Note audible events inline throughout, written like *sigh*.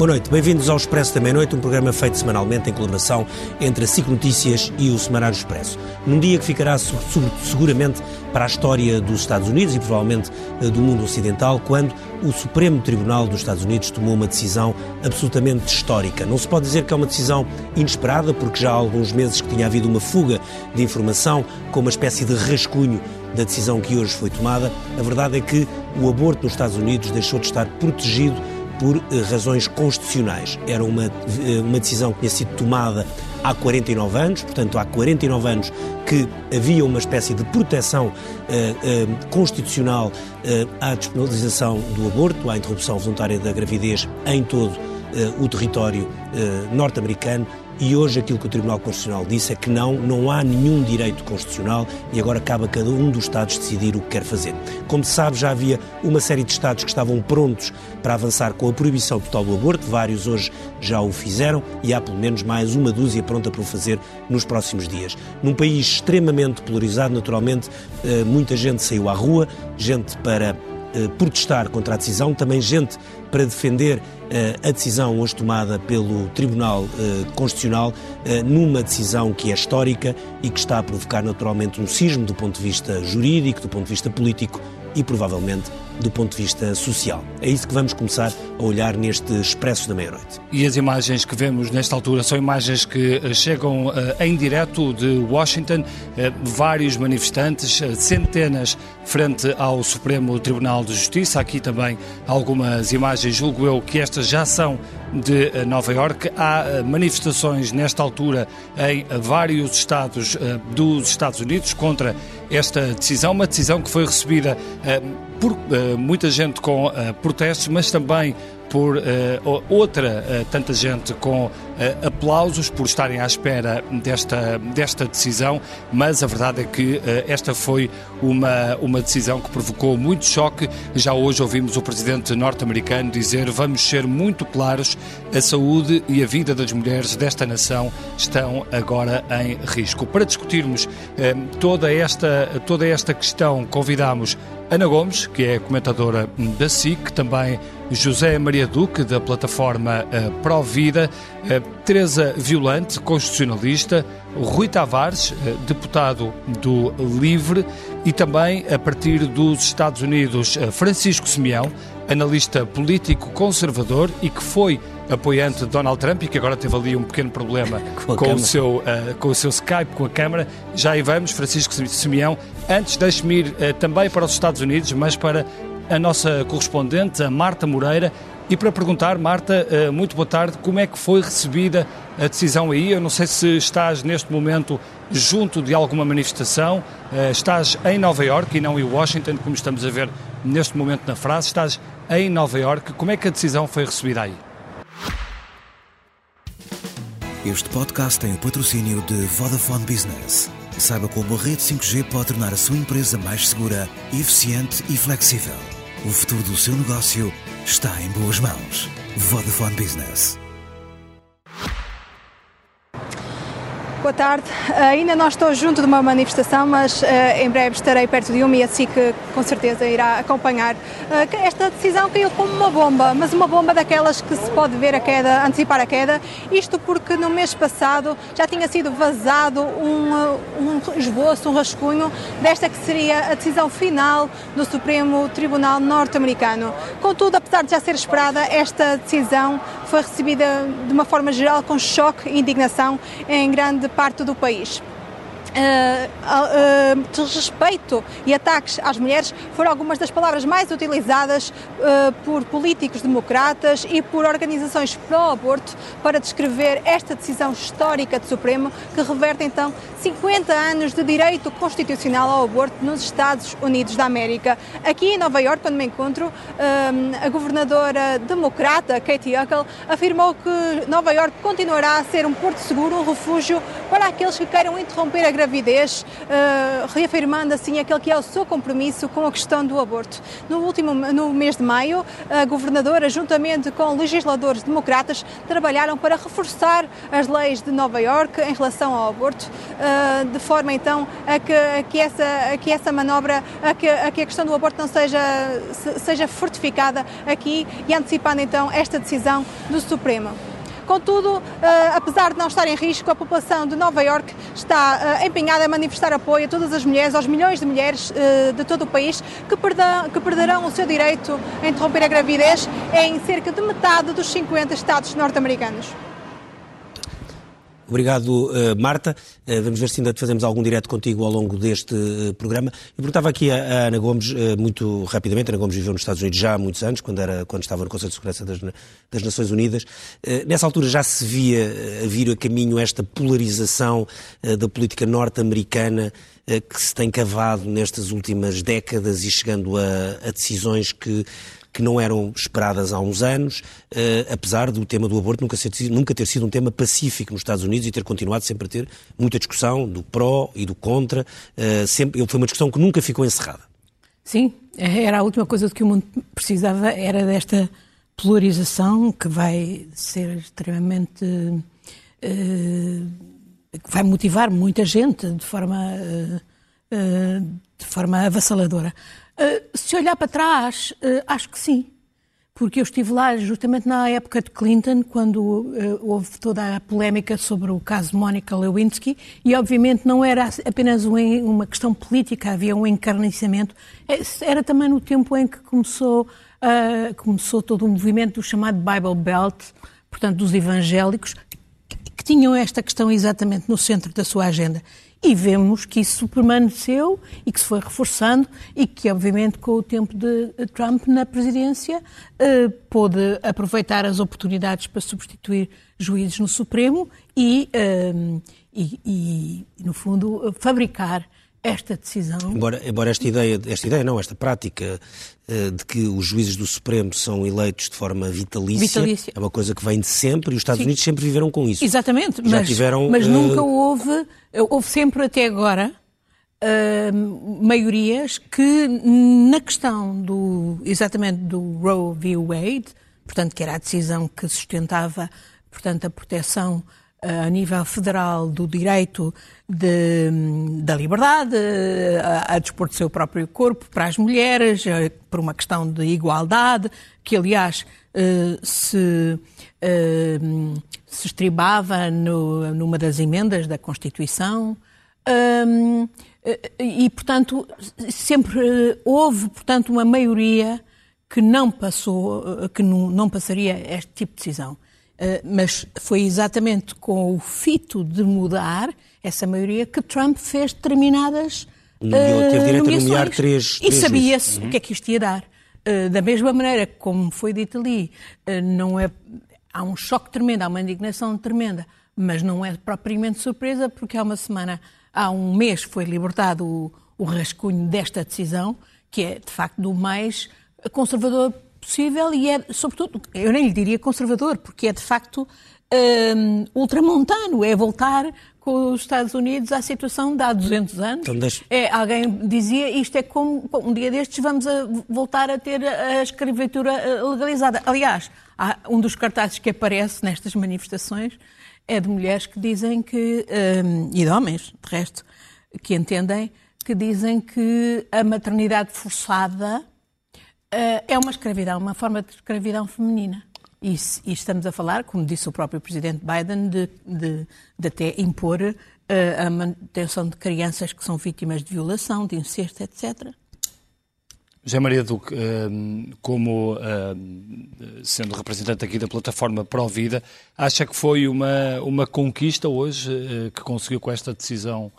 Boa noite, bem-vindos ao Expresso da Meia-Noite, um programa feito semanalmente em colaboração entre a SIC Notícias e o Semanário Expresso. Num dia que ficará seguramente para a história dos Estados Unidos e provavelmente eh, do mundo ocidental, quando o Supremo Tribunal dos Estados Unidos tomou uma decisão absolutamente histórica. Não se pode dizer que é uma decisão inesperada, porque já há alguns meses que tinha havido uma fuga de informação com uma espécie de rascunho da decisão que hoje foi tomada. A verdade é que o aborto nos Estados Unidos deixou de estar protegido por eh, razões constitucionais. Era uma, eh, uma decisão que tinha sido tomada há 49 anos, portanto, há 49 anos que havia uma espécie de proteção uh, constitucional à despenalização do aborto, à interrupção voluntária da gravidez em todo o território norte-americano e hoje aquilo que o Tribunal Constitucional disse é que não, não há nenhum direito constitucional e agora cabe a cada um dos Estados decidir o que quer fazer. Como se sabe, já havia uma série de Estados que estavam prontos para avançar com a proibição total do aborto, vários hoje já o fizeram e há pelo menos mais uma dúzia pronta para o fazer nos próximos dias. Num país extremamente polarizado, naturalmente, eh, muita gente saiu à rua, gente para protestar contra a decisão, também gente para defender eh, a decisão hoje tomada pelo Tribunal eh, Constitucional, numa decisão que é histórica e que está a provocar naturalmente um sismo do ponto de vista jurídico, do ponto de vista político e provavelmente do ponto de vista social. É isso que vamos começar a olhar neste Expresso da Meia-Noite. E as imagens que vemos nesta altura são imagens que eh, chegam uh, em direto de Washington, uh, vários manifestantes, centenas frente ao Supremo Tribunal de Justiça. Aqui também algumas imagens, julgo eu que estas já são de Nova Iorque. Há manifestações nesta altura em vários estados dos Estados Unidos contra esta decisão, uma decisão que foi recebida por uh, muita gente com uh, protestos, mas também por uh, outra uh, tanta gente com uh, aplausos por estarem à espera desta, desta decisão, mas a verdade é que esta foi uma, uma decisão que provocou muito choque. Já hoje ouvimos o presidente norte-americano dizer vamos ser muito claros, a saúde e a vida das mulheres desta nação estão agora em risco. Para discutirmos toda, esta, toda esta questão, convidamos Ana Gomes, que é comentadora da SIC, também José Maria Duque, da plataforma uh, Pro Vida, uh, Teresa Violante, constitucionalista, Rui Tavares, uh, deputado do LIVRE, e também, a partir dos Estados Unidos, Francisco Simeão, analista político conservador e que foi apoiante de Donald Trump e que agora teve ali um pequeno problema *laughs* com, com o, seu, uh, com o seu Skype, com a câmara. Já aí vamos, Francisco Simeão. Antes, deixe-me ir uh, também para os Estados Unidos, mas para a nossa correspondente, a Marta Moreira, e para perguntar, Marta, eh, muito boa tarde, como é que foi recebida a decisão aí? Eu não sei se estás neste momento junto de alguma manifestação, estás em Nova Iorque e não em Washington, como estamos a ver neste momento na frase, estás em Nova Iorque. Como é que a decisão foi recebida aí? Este podcast tem o patrocínio de Vodafone Business. Saiba como a rede 5G pode tornar a sua empresa mais segura, eficiente e flexível. O futuro do seu negócio está em boas mãos. Vodafone Business. Boa tarde. ainda não estou junto de uma manifestação, mas uh, em breve estarei perto de uma e assim que com certeza irá acompanhar. Uh, esta decisão caiu como uma bomba, mas uma bomba daquelas que se pode ver a queda, antecipar a queda. Isto porque no mês passado já tinha sido vazado um, um esboço, um rascunho desta que seria a decisão final do Supremo Tribunal Norte-Americano. Contudo, apesar de já ser esperada, esta decisão foi recebida de uma forma geral com choque e indignação em grande parte do país. Uh, uh, desrespeito e ataques às mulheres foram algumas das palavras mais utilizadas uh, por políticos democratas e por organizações pró-aborto para descrever esta decisão histórica do Supremo que reverte então 50 anos de direito constitucional ao aborto nos Estados Unidos da América. Aqui em Nova York, onde me encontro, a governadora democrata Katie Huckle afirmou que Nova York continuará a ser um porto seguro, um refúgio para aqueles que queiram interromper a gravidez, uh, reafirmando assim aquele que é o seu compromisso com a questão do aborto. No último no mês de maio, a governadora, juntamente com legisladores democratas, trabalharam para reforçar as leis de Nova York em relação ao aborto, uh, de forma então a que, a que, essa, a que essa manobra, a que, a que a questão do aborto não seja, seja fortificada aqui e antecipando então esta decisão do Supremo. Contudo, eh, apesar de não estar em risco, a população de Nova York está eh, empenhada a manifestar apoio a todas as mulheres, aos milhões de mulheres eh, de todo o país que, que perderão o seu direito a interromper a gravidez em cerca de metade dos 50 estados norte-americanos. Obrigado, uh, Marta. Uh, vamos ver se ainda fazemos algum direto contigo ao longo deste uh, programa. Eu perguntava aqui a Ana Gomes, muito rapidamente, Ana Gomes viveu nos Estados Unidos já há muitos anos, quando, era, quando estava no Conselho de Segurança das, das Nações Unidas. nessa altura já se via a vir a caminho esta polarização da política norte-americana que se tem cavado nestas últimas décadas e chegando a, a decisões que que não eram esperadas há uns anos, uh, apesar do tema do aborto nunca, ser, nunca ter sido um tema pacífico nos Estados Unidos e ter continuado sempre a ter muita discussão do pró e do contra. Uh, sempre, foi uma discussão que nunca ficou encerrada. Sim, era a última coisa de que o mundo precisava, era desta polarização que vai ser extremamente. Que vai motivar muita gente de forma, de forma avassaladora. Uh, se olhar para trás, uh, acho que sim. Porque eu estive lá justamente na época de Clinton, quando uh, houve toda a polémica sobre o caso Mónica Lewinsky, e obviamente não era apenas uma questão política, havia um encarnecimento. É, era também no tempo em que começou, começou todo o movimento do chamado Bible Belt, portanto, dos evangélicos, que tinham esta questão exatamente no centro da sua agenda. E vemos que isso permaneceu e que se foi reforçando e que, obviamente, com o tempo de Trump na presidência, eh, pôde aproveitar as oportunidades para substituir juízes no Supremo e, eh, e, e no fundo, fabricar esta decisão. Embora, embora esta ideia, esta ideia não, esta prática uh, de que os juízes do Supremo são eleitos de forma vitalícia, vitalícia. é uma coisa que vem de sempre e os Estados Sim. Unidos sempre viveram com isso. Exatamente, Já mas, tiveram, mas uh... nunca houve, houve sempre até agora uh, maiorias que na questão do, exatamente do Roe v. Wade, portanto que era a decisão que sustentava, portanto, a proteção a nível federal do direito de, da liberdade, a, a dispor do seu próprio corpo para as mulheres, eh, por uma questão de igualdade, que aliás eh, se, eh, se estribava no, numa das emendas da Constituição. E, portanto, sempre houve, portanto, uma maioria que não passou, que não, não passaria este tipo de decisão. Eh, mas foi exatamente com o fito de mudar essa maioria que Trump fez determinadas Nomeou, teve direito a nomear três, três E sabia-se uhum. o que é que isto ia dar. Uh, da mesma maneira como foi dito ali, não é, há um choque tremendo, há uma indignação tremenda, mas não é propriamente surpresa, porque há uma semana, há um mês, foi libertado o, o rascunho desta decisão, que é, de facto, do mais conservador possível e é, sobretudo, eu nem lhe diria conservador, porque é de facto um, ultramontano, é voltar com os Estados Unidos à situação de há 200 anos. Então, deixa... é, alguém dizia isto é como um dia destes vamos a voltar a ter a escravatura eh, legalizada. Aliás, há um dos cartazes que aparece nestas manifestações é de mulheres que dizem que, um, e de homens, de resto, que entendem que dizem que a maternidade forçada é uma escravidão, uma forma de escravidão feminina. E, e, estamos a falar, como disse o próprio Presidente Biden, de, de, de até impor uh, a manutenção de crianças que são vítimas de violação, de incesto, etc. José Maria Duque, eh, como sendo representante aqui da plataforma Pró-Vida, acha que foi uma, uma conquista hoje que conseguiu com esta decisão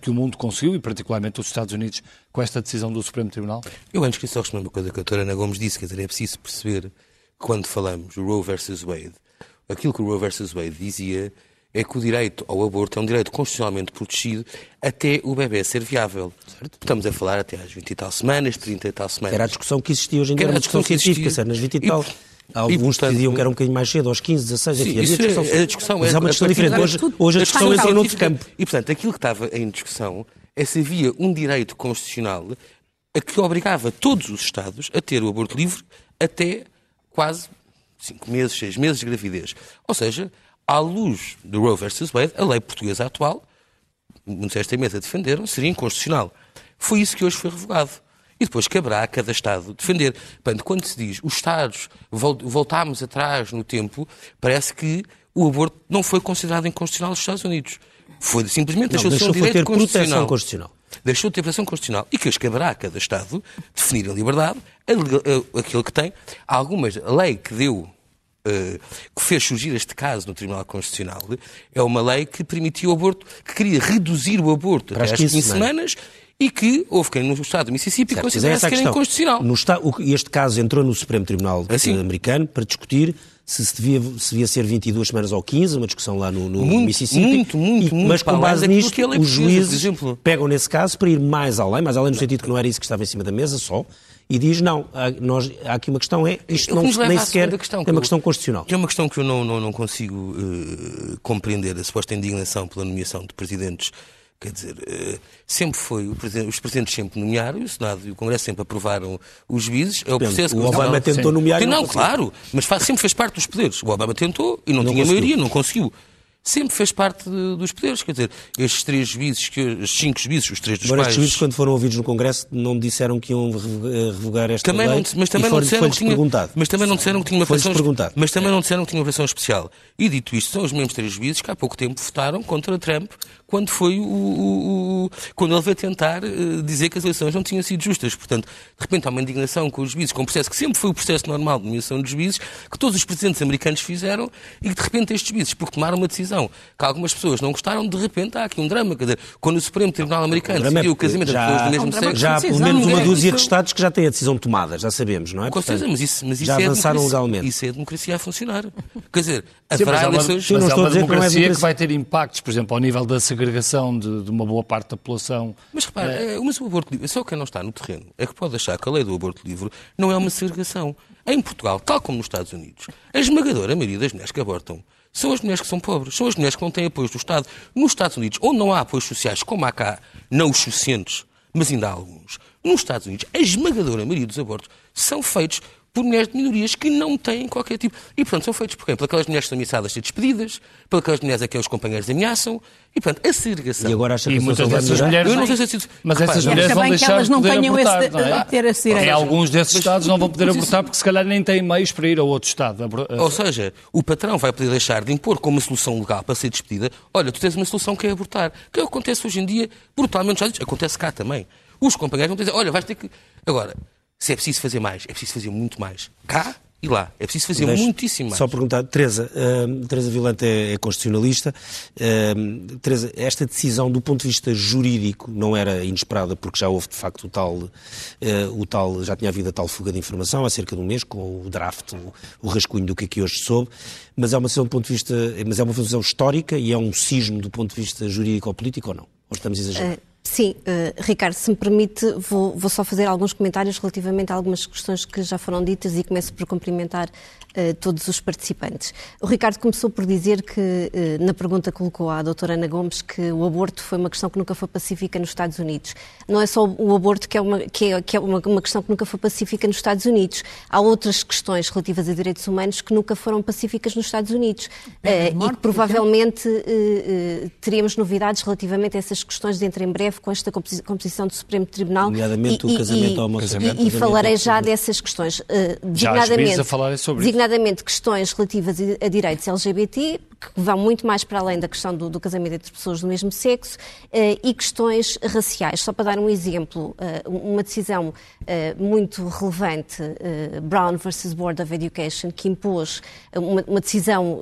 que o mundo conseguiu, e particularmente os Estados Unidos, com esta decisão do Supremo Tribunal? Eu antes queria só responder uma coisa que a doutora Ana Gomes disse, quer dizer, é preciso perceber, quando falamos do Roe versus Wade, aquilo que o Roe versus Wade dizia é que o direito ao aborto é um direito constitucionalmente protegido até o bebê ser viável. Certo. Estamos a falar até às 20 e tal semanas, 30 e tal semanas. Era a discussão que existia hoje em dia, era uma discussão, discussão científica, nas 20 e tal. Alguns portanto, diziam que era um bocadinho mais cedo, aos 15, 16, enfim, havia discussão. É, a discussão mas é, uma discussão diferente. Hoje, hoje a discussão é noutro campo. E, portanto, aquilo que estava em discussão é se havia um direito constitucional a que obrigava todos os Estados a ter o aborto livre até quase 5 meses, 6 meses de gravidez. Ou seja, à luz do Roe versus Wade, a lei portuguesa atual, muitos esta mesa defenderam, seria inconstitucional. Foi isso que hoje foi revogado. E depois caberá a cada Estado defender. Portanto, quando se diz os Estados voltámos atrás no tempo, parece que o aborto não foi considerado inconstitucional nos Estados Unidos. Foi simplesmente deixou de ser um direito constitucional. constitucional. Deixou de ter proteção constitucional. E que hoje caberá a cada Estado definir a liberdade, a, aquilo que tem. Há algumas, a lei que deu Uh, que fez surgir este caso no Tribunal Constitucional é uma lei que permitiu o aborto, que queria reduzir o aborto até às 15 semanas e que houve quem no Estado do Mississippi certo, considerasse que era inconstitucional. No estado, este caso entrou no Supremo Tribunal assim. americano para discutir se, se, devia, se devia ser 22 semanas ou 15, uma discussão lá no, no muito, Mississippi. Muito, muito, e, Mas com base nisto, é os juízes pegam nesse caso para ir mais além, mais além no sentido que não era isso que estava em cima da mesa só, e diz, não, há, nós, há aqui uma questão, é isto não, nem sequer questão, é uma questão constitucional. Que é uma questão que eu não, não, não consigo uh, compreender, a suposta indignação pela nomeação de presidentes Quer dizer, uh, sempre foi, os presidentes sempre nomearam, e o Senado e o Congresso sempre aprovaram os juízes. É o processo o Obama tentou nomear. Não, não claro, mas sempre fez parte dos poderes. O Obama tentou e não, não tinha conseguiu. maioria, não conseguiu sempre fez parte de, dos poderes. Quer dizer, estes três juízes, os cinco juízes, os três dos Agora, quais... estes juízes, quando foram ouvidos no Congresso, não disseram que iam revogar esta também lei? Não, mas também não disseram que tinha, perguntado. Mas também não disseram que tinha uma versão... Mas também não disseram que tinha uma versão especial. E dito isto, são os mesmos três juízes que há pouco tempo votaram contra Trump quando foi o, o, o quando ele veio tentar uh, dizer que as eleições não tinham sido justas. Portanto, de repente há uma indignação com os juízes, com um processo que sempre foi o processo normal de nomeação de juízes, que todos os presidentes americanos fizeram e que de repente estes juízes, porque tomaram uma decisão que algumas pessoas não gostaram, de repente há aqui um drama. Quer dizer, quando o Supremo Tribunal Americano decidiu o casamento das pessoas do mesmo sexo. Já há pelo menos uma dúzia de Estados que já têm a decisão tomada, já sabemos, não é? Com certeza, mas isso, mas isso já é avançaram legalmente. Isso é a democracia a funcionar. Quer dizer, haverá eleições. Mas é uma democracia que vai ter impactos, por exemplo, ao nível da segregação de de, uma boa parte da população. Mas repare, é... é mas o aborto livre, só quem não está no terreno é que pode achar que a lei do aborto livre não é uma segregação. Em Portugal, tal como nos Estados Unidos, a esmagadora maioria das mulheres que abortam são as mulheres que são pobres, são as mulheres que não têm apoio do Estado. Nos Estados Unidos, onde não há apoios sociais, como há cá, não os suficientes, mas ainda há alguns, nos Estados Unidos, a esmagadora maioria dos abortos são feitos por mulheres de minorias que não têm qualquer tipo. E, portanto, são feitos por? Por aquelas mulheres que são ameaçadas de ser despedidas, por aquelas mulheres a quem os companheiros ameaçam. E, portanto, a segregação. E agora acha que e muitas dessas mulheres. Eu não sei se é Mas essas mulheres vão deixar elas não de poder abortar, esse, não é? ter esse direito. Em alguns desses mas, Estados não vão poder abortar porque, se calhar, nem têm meios para ir a outro Estado. Ou seja, o patrão vai poder deixar de impor como uma solução legal para ser despedida. Olha, tu tens uma solução que é abortar. Que é o que acontece hoje em dia, brutalmente, já acontece cá também. Os companheiros vão dizer, olha, vais ter que. Agora, se é preciso fazer mais, é preciso fazer muito mais. Cá e lá. É preciso fazer Deixe muitíssimo mais. Só perguntar, Teresa, uh, Teresa Vilante é, é constitucionalista. Uh, Teresa, esta decisão do ponto de vista jurídico não era inesperada porque já houve de facto o tal, uh, o tal já tinha havido a tal fuga de informação há cerca de um mês com o draft, o, o rascunho do que aqui hoje soube, mas é uma decisão do ponto de vista, mas é uma decisão histórica e é um sismo do ponto de vista jurídico ou político ou não? Ou estamos exagerando? Sim, uh, Ricardo, se me permite, vou, vou, só fazer alguns comentários relativamente a algumas questões que já foram ditas e começo por cumprimentar uh, todos os participantes. O Ricardo começou por dizer que, uh, na pergunta que colocou à doutora Ana Gomes, que o aborto foi uma questão que nunca foi pacífica nos Estados Unidos. Não é só o aborto que é uma, que é, que é uma, uma questão que nunca foi pacífica nos Estados Unidos. Há outras questões relativas a direitos humanos que nunca foram pacíficas nos Estados Unidos. e que provavelmente teríamos novidades relativamente a essas questões dentro em breve com esta composição do Supremo Tribunal. Nomeadamente e, o casamento homossexual. E, e falarei já dessas questões. Uh, designadamente, já a falarem sobre designadamente questões relativas a direitos LGBT, que vão muito mais para além da questão do, do casamento entre pessoas do mesmo sexo, uh, e questões raciais. Só para dar um exemplo, uh, uma decisão muito relevante, Brown versus Board of Education, que impôs uma, uma decisão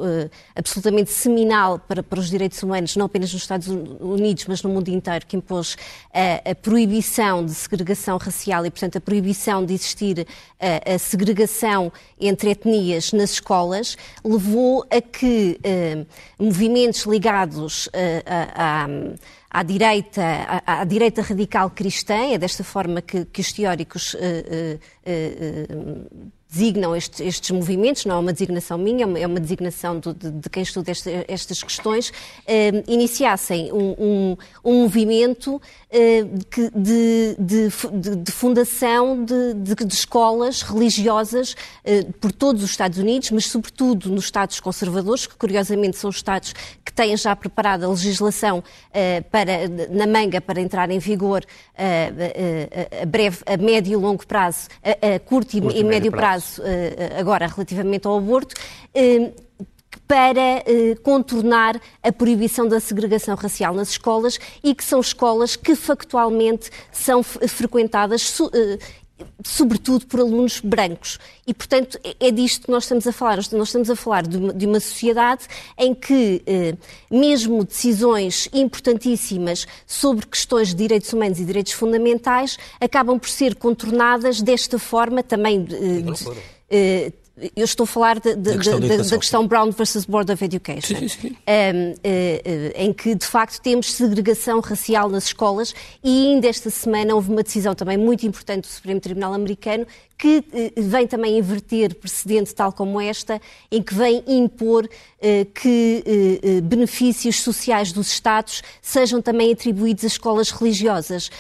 absolutamente seminal para, para os direitos humanos, não apenas nos Estados Unidos, mas no mundo inteiro, que impôs a, proibição de segregação racial e, portanto, a proibição de existir a, segregação entre etnias nas escolas, levou a que movimentos ligados uh, a, à direita, à, à, direita radical cristã, é desta forma que, que os teóricos uh, uh, uh, designam estes, estes, movimentos, não é uma designação minha, é uma é designação de, de, de quem estuda este, estas questões, eh, iniciassem um, um, um movimento eh, de, de, fundação de, escolas religiosas eh, por todos os Estados Unidos, mas sobretudo nos Estados conservadores, que curiosamente são os Estados que têm já preparado a legislação para, na manga para entrar em vigor a, a breve, a médio e longo prazo, a, a curto, curto e, e médio prazo, prazo agora relativamente ao aborto para eh, contornar a proibição da segregação racial nas escolas e que são escolas que factualmente são frequentadas eh, sobretudo por alunos brancos. E, portanto, é, é disto que nós estamos a falar. Nós estamos a falar de uma, de uma sociedade em que, eh, mesmo decisões importantíssimas sobre questões de direitos humanos e direitos fundamentais acabam por ser contornadas desta forma também. Eh, eh, eu estou a falar de, de, da, questão da, da, questão Brown versus Board of Education, sim, sim, sim. Um, uh, uh, em que de facto temos segregação racial nas escolas e ainda esta semana houve uma decisão também muito importante do Supremo Tribunal Americano que eh, vem também inverter precedente tal como esta, em que vem impor eh, que eh, benefícios sociais dos Estados sejam também atribuídos às escolas religiosas,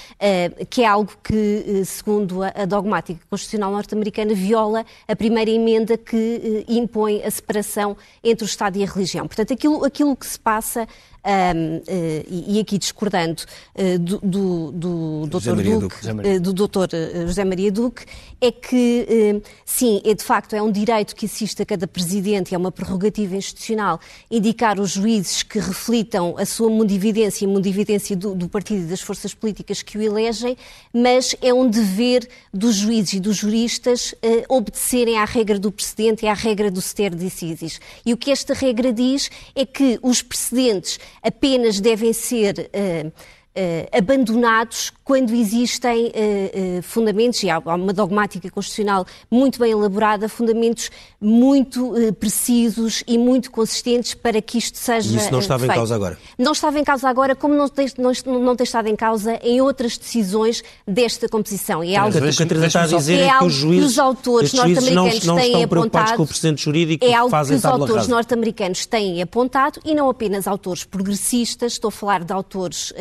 que é algo que, segundo a dogmática constitucional norte-americana, viola a primeira emenda que impõe a separação entre o Estado e a religião. Portanto, aquilo, aquilo que se passa um, uh, e, aqui discordando uh, do, do, do, Dr. Duque, uh, do Dr. José Maria Duque, é que, sim, é, de facto é um direito que assiste a cada presidente, é uma prerrogativa institucional, indicar os juízes que reflitam a sua mundividência e a mundividência do, do partido e das forças políticas que o elegem, mas é um dever dos juízes e dos juristas obedecerem à regra do precedente e à regra do stare decisis. E o que esta regra diz é que os precedentes apenas devem ser uh, uh, abandonados quando existem uh, uh, fundamentos, e há uma dogmática constitucional muito bem elaborada, fundamentos muito uh, precisos e muito consistentes para que isto seja. E isso não estava feito. em causa agora? Não estava em causa agora, como não tem, não, não tem estado em causa em outras decisões desta composição. E é algo, que a Teresa está a dizer é, que os juízes, os autores norte-americanos não, não têm apontado. com o precedente jurídico é algo fazem que os autores norte-americanos têm apontado e não apenas autores progressistas, estou a falar de autores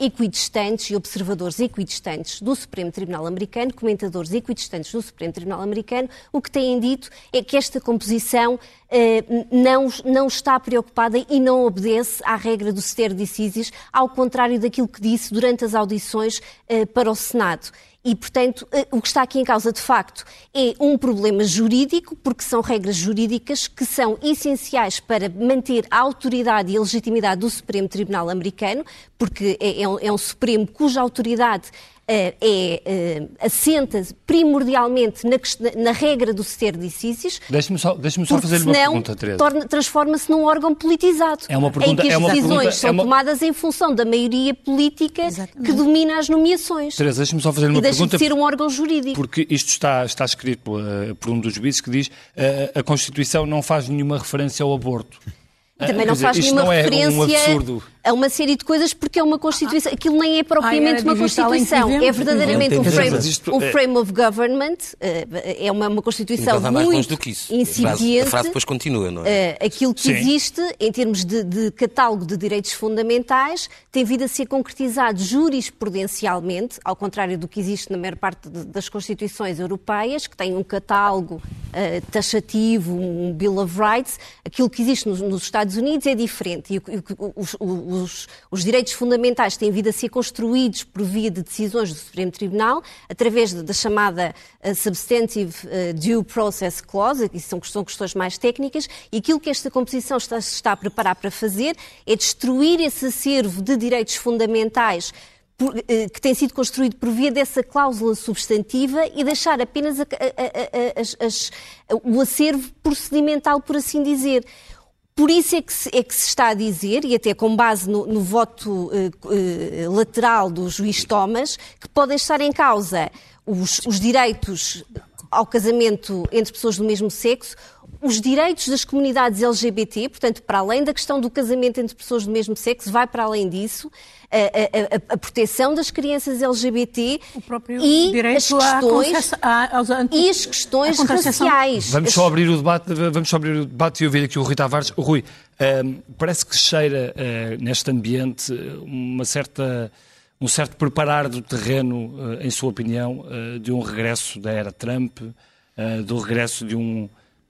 equidistantes e observadores equidistantes do Supremo Tribunal Americano, comentadores equidistantes do Supremo Tribunal Americano, o que têm dito é que esta composição eh, não, não está preocupada e não obedece à regra do stare decisis, ao contrário daquilo que disse durante as audições eh, para o Senado. E, portanto, eh, o que está aqui em causa, de facto, é um problema jurídico, porque são regras jurídicas que são essenciais para manter a autoridade e a legitimidade do Supremo Tribunal Americano, porque é, é um, é um Supremo cuja autoridade é, é, assenta primordialmente na, na, regra do ser decisis. Deixe-me só, deixe só fazer uma pergunta, Teresa. Transforma-se num órgão politizado. É uma pergunta, em que as é decisões pergunta, são é uma... tomadas em função da maioria política Exatamente. que domina as nomeações. Teresa, deixe-me só fazer uma e deixa pergunta. de ser um órgão jurídico. Porque isto está, está escrito uh, por um dos juízes que diz uh, a Constituição não faz nenhuma referência ao aborto. Também não faz nenhuma é referência um a uma série de coisas porque é uma Constituição. Aquilo nem é propriamente uma Constituição, é verdadeiramente um frame, um é- frame of government, eh, é uma, uma Constituição muito do que isso. incipiente. A frase depois continua, não é? Eh, aquilo que Sim. existe em termos de, de, catálogo de direitos fundamentais tem vindo a ser concretizado jurisprudencialmente, ao contrário do que existe na maior parte das Constituições europeias, que têm um catálogo uh, taxativo, um Bill of Rights. Aquilo que existe nos, nos Estados Unidos é diferente. E os, os os, os, direitos fundamentais têm vindo a ser construídos por via de decisões do Supremo Tribunal, através da chamada uh, Substantive uh, Due Process Clause, que são, são questões mais técnicas, e aquilo que esta composição está, está a preparar para fazer é destruir esse acervo de direitos fundamentais eh, que tem sido construído por via dessa cláusula substantiva e deixar apenas a, a, a, o acervo procedimental, por assim dizer. Por isso é que, se, é que se está a dizer, e até com base no, no voto uh, uh, lateral do juiz Thomas, que podem estar em causa os, os direitos ao casamento entre pessoas do mesmo sexo, os direitos das comunidades LGBT, portanto, para além da questão do casamento entre pessoas do mesmo sexo, vai para além disso, a, a, a, a proteção das crianças LGBT e as questões, à, aos, e as questões raciais. Vamos só abrir o debate, vamos só abrir o debate e ouvir aqui o Rui Tavares. O Rui, um, parece que cheira uh, neste ambiente uma certa um certo preparar do terreno, uh, em sua opinião, uh, de um regresso da era Trump, do regresso de um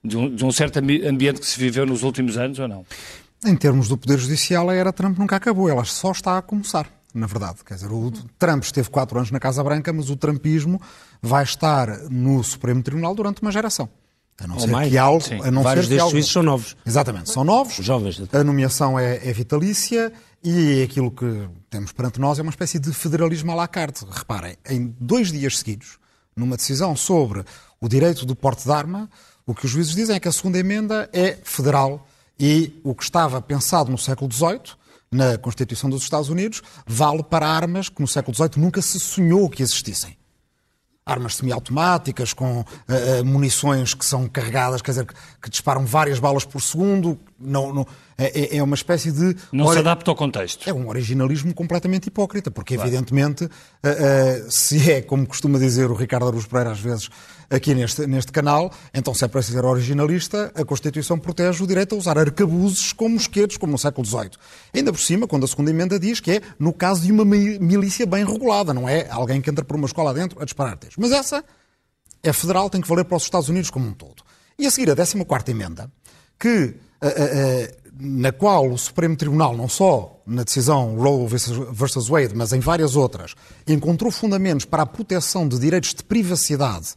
de um, de um certo ambiente que se viveu nos últimos anos ou não? Em termos do Poder Judicial, a era Trump nunca acabou, ela só está a começar, na verdade. Quer dizer, o Trump esteve quatro anos na Casa Branca, mas o Trumpismo vai estar no Supremo Tribunal durante uma geração. A não Ou ser mais, que algo. Sim. A não Vários ser destes juízes são novos. Exatamente, são novos. Jovens. A nomeação é, é, vitalícia e aquilo que temos perante nós é uma espécie de federalismo à la carte. Reparem, em dois dias seguidos, numa decisão sobre o direito do porte de arma, o que os juízes dizem é que a segunda emenda é federal e o que estava pensado no século XVIII, na Constituição dos Estados Unidos, vale para armas que no século XVIII nunca se sonhou que existissem. Armas semiautomáticas, com uh, munições que são carregadas, quer dizer, que, que disparam várias balas por segundo. Não, não é, é, é, uma espécie de. Não se adapta ao contexto. É um originalismo completamente hipócrita, porque, claro. evidentemente, uh, uh, se é, como costuma dizer o Ricardo Aruz Pereira às vezes, aqui neste, neste canal, então se é para ser originalista, a Constituição protege o direito a usar arcabuzes como mosquetes, como no século XVIII. Ainda por cima, quando a segunda emenda diz que é no caso de uma milícia bem regulada, não é alguém que entra por uma escola dentro a disparar tiros. Mas essa é federal, tem que valer para os Estados Unidos como um todo. E a seguir, a 14 emenda, que, a, a, a, na qual o Supremo Tribunal, não só na decisão Roe versus Wade, mas em várias outras, encontrou fundamentos para a proteção de direitos de privacidade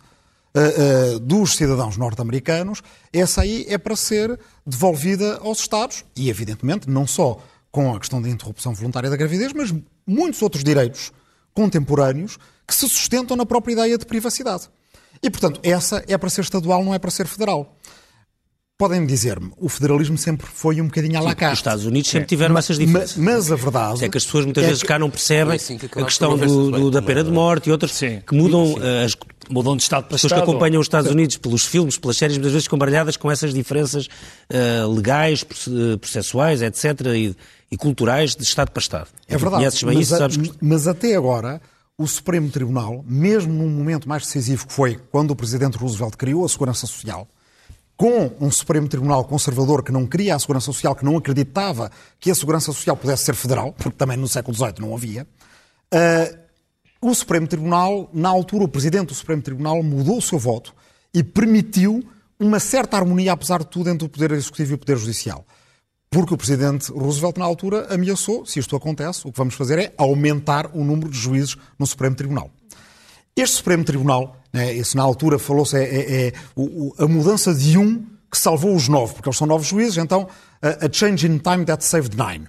uh, uh, dos cidadãos norte-americanos, essa aí é para ser devolvida aos Estados e, evidentemente, não só com a questão da interrupção voluntária da gravidez, mas muitos outros direitos contemporâneos que se sustentam na própria ideia de privacidade. E, portanto, essa é para ser estadual, não é para ser federal. Podem dizer-me, o federalismo sempre foi um bocadinho à la carte. Os Estados Unidos sempre é. tiveram essas diferenças. Mas, mas, a verdade... É que as pessoas muitas é vezes que... cá não percebem assim que a questão do, do, da pena de morte e outras sim. que mudam sim. Eh, as mudam de Estado para Estado. Pessoas que acompanham os Estados *laughs* Unidos pelos filmes, pelas séries, muitas vezes combaralhadas com essas diferenças uh, legais, processuais, etc. E, e, culturais de Estado para Estado. É verdade. Mas, isso, sabes que... mas até agora o Supremo Tribunal, mesmo num momento mais decisivo que foi quando o Presidente Roosevelt criou a Segurança Social, com um Supremo Tribunal conservador que não queria a Segurança Social, que não acreditava que a Segurança Social pudesse ser federal, porque também no século XVIII não havia, uh, o Supremo Tribunal, na altura, o Presidente do Supremo Tribunal mudou o seu voto e permitiu uma certa harmonia, apesar de tudo, entre o Poder Executivo e o Poder Judicial. Porque o Presidente Roosevelt, na altura, ameaçou, se isto acontece, o que vamos fazer é aumentar o número de juízes no Supremo Tribunal. Este Supremo Tribunal, né, isso na altura falou-se, é, é, é a mudança de um que salvou os nove, porque eles são nove juízes, então a change in time that saved nine.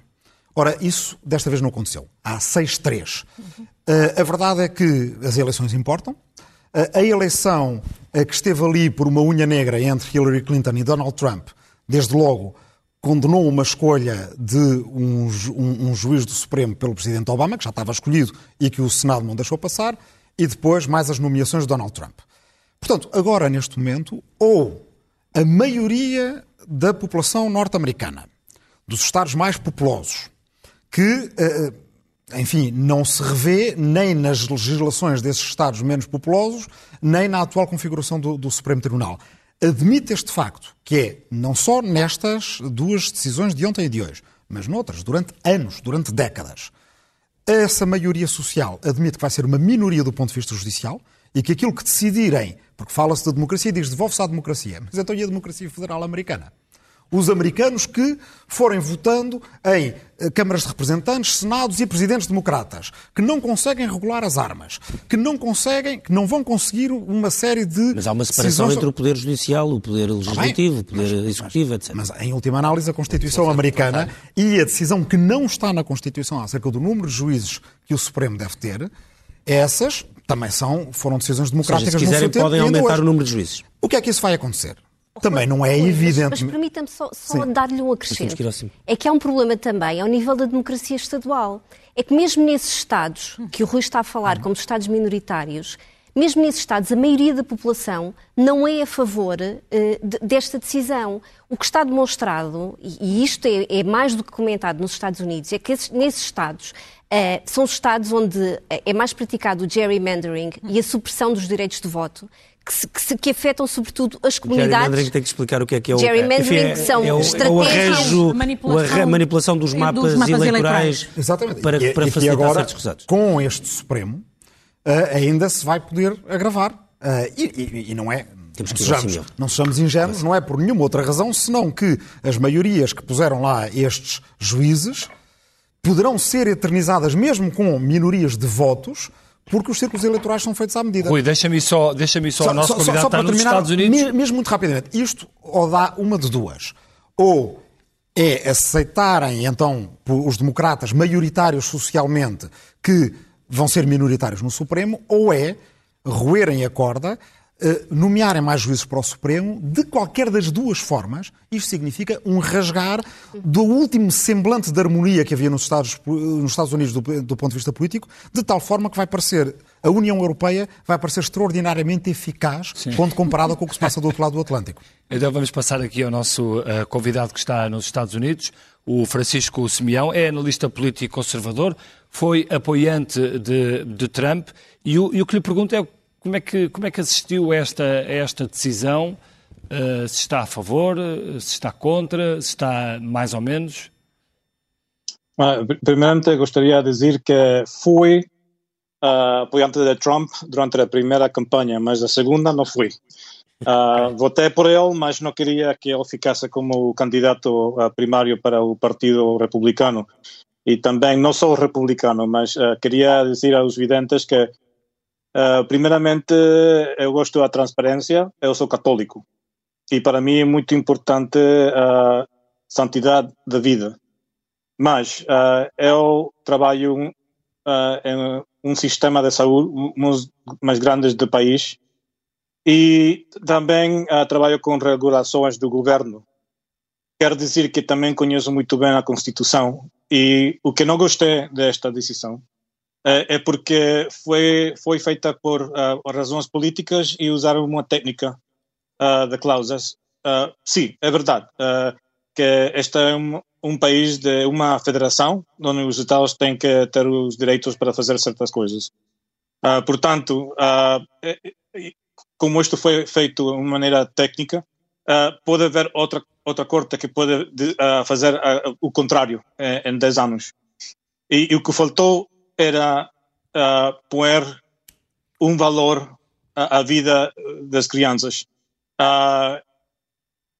Ora, isso desta vez não aconteceu. Há 6-3. Uhum. Uh, a verdade é que as eleições importam. Uh, a eleição uh, que esteve ali por uma unha negra entre Hillary Clinton e Donald Trump, desde logo, condenou uma escolha de um, um, um, juiz do Supremo pelo presidente Obama, que já estava escolhido e que o Senado não deixou passar, e depois mais as nomeações de Donald Trump. Portanto, agora, neste momento, ou a maioria da população norte-americana, dos estados mais populosos, que, eh, eh, enfim, não se revê nem nas legislações desses Estados menos populosos, nem na atual configuração do, do Supremo Tribunal. Admite este facto, que é, não só nestas duas decisões de ontem e de hoje, mas noutras, durante anos, durante décadas. Essa maioria social admite que vai ser uma minoria do ponto de vista judicial e que aquilo que decidirem, porque fala-se da democracia, diz devolve-se à democracia, mas então e a democracia federal americana? Os americanos que forem votando em eh, câmaras de representantes, senados e presidentes democratas, que não conseguem regular as armas, que não conseguem, que não vão conseguir uma série de. Mas há uma separação decisões... entre o poder judicial, o poder legislativo, o poder mas, executivo, mas, etc. Mas, em última análise, a Constituição americana e a decisão que não está na Constituição acerca do número de juízes que o Supremo deve ter, essas também são, foram decisões democráticas. Ou seja, se quiserem, podem aumentar o número de juízes. O que é que isso vai acontecer? Também não é evidente. Mas, mas permita-me só, só dar-lhe um acrescento. É que há um problema também ao nível da democracia estadual. É que mesmo nesses Estados que o Rui está a falar, como Estados minoritários, mesmo nesses Estados, a maioria da população não é a favor uh, de, desta decisão. O que está demonstrado, e, e isto é, é, mais do que comentado nos Estados Unidos, é que esses, nesses Estados uh, são os Estados onde é mais praticado o gerrymandering e a supressão dos direitos de voto, que, se, que, se, que, afetam sobretudo as comunidades. Gerrymandering tem que explicar o que é que é o Gerrymandering é, são é o, estratégias. É o manipulação, a manipulação dos mapas, dos mapas eleitorais, eleitorais, Exatamente. para, e, para e facilitar agora, certos resultados. Com este Supremo, uh, ainda se vai poder agravar. Uh, e, e, e, não é. Temos que não, sejamos, não sejamos ingênuos, não é por nenhuma outra razão senão que as maiorias que puseram lá estes juízes poderão ser eternizadas mesmo com minorias de votos porque os círculos eleitorais são feitos à medida. Rui, deixa-me só, deixa-me só, só, o nosso só, convidado só, está nos Estados Unidos. Mesmo muito rapidamente, isto ou dá uma de duas. Ou é aceitarem, então, os democratas maioritários socialmente que vão ser minoritários no Supremo, ou é roerem a corda nomearem mais juízes para o Supremo, de qualquer das duas formas, isto significa um rasgar do último semblante de harmonia que havia nos Estados, nos Estados Unidos do, do, ponto de vista político, de tal forma que vai parecer, a União Europeia vai parecer extraordinariamente eficaz Sim. quando comparada com o que se passa do outro lado do Atlântico. *laughs* Então vamos passar aqui ao nosso uh, convidado que está nos Estados Unidos, o Francisco Simeão, é analista político conservador, foi apoiante de, de Trump, e o, e o que lhe pergunto é como é que, como é que assistiu a esta, a esta decisão? Uh, se está a favor, se está contra, se está mais ou menos? Ah, primeiramente, gostaria de dizer que fui uh, apoiante de Trump durante a primeira campanha, mas a segunda não fui. *laughs* Uh, votei por ele, mas não queria que ele ficasse como candidato primário para o Partido Republicano. E também, não sou republicano, mas queria dizer aos videntes que Uh, primeiramente, eu gosto da transparência, eu sou católico. E para mim é muito importante a santidade da vida. Mas uh, eu trabalho uh, em um sistema de saúde um dos mais grandes do país e também trabalho com regulações do governo. Quero dizer que também conheço muito bem a Constituição e o que não gostei desta decisão é porque foi, foi feita por uh, razões políticas e usaram uma técnica uh, de cláusulas. Uh, sim, é verdade que este é um, um, país de uma federação onde os Estados têm que ter os direitos para fazer certas coisas. portanto, como isto foi feito de uma maneira técnica, pode haver outra, outra corte que pode fazer o contrário em 10 anos. E, e o que faltou era uh, pôr um valor à, à, vida das crianças. Uh,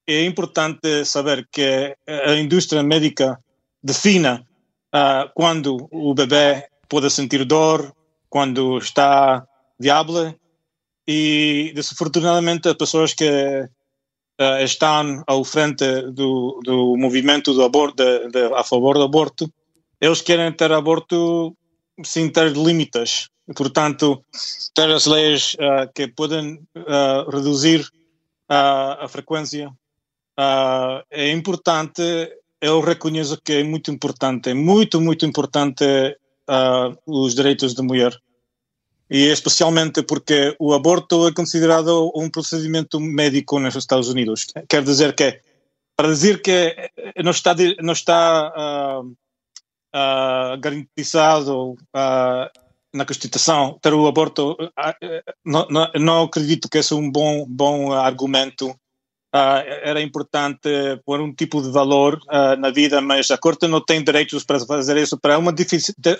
é importante saber que a indústria médica defina uh, quando o bebê pode sentir dor, quando está viável e desafortunadamente as pessoas que uh, estão ao frente do, do movimento do aborto, de, de, a favor do aborto, eles querem ter aborto sem ter limites. Portanto, ter as leis uh, que podem uh, reduzir uh, a frequência é importante. Eu reconheço que é muito importante, é muito, muito importante os direitos da mulher. E especialmente porque o aborto é considerado um procedimento médico nos Estados Unidos. Quer dizer que, para dizer que não está, não está uh, garantizado uh, na Constituição ter o aborto, uh, não, não, acredito que esse é um bom, bom argumento. era importante pôr um tipo de valor na vida, mas a Corte não tem direitos para fazer isso. Para uma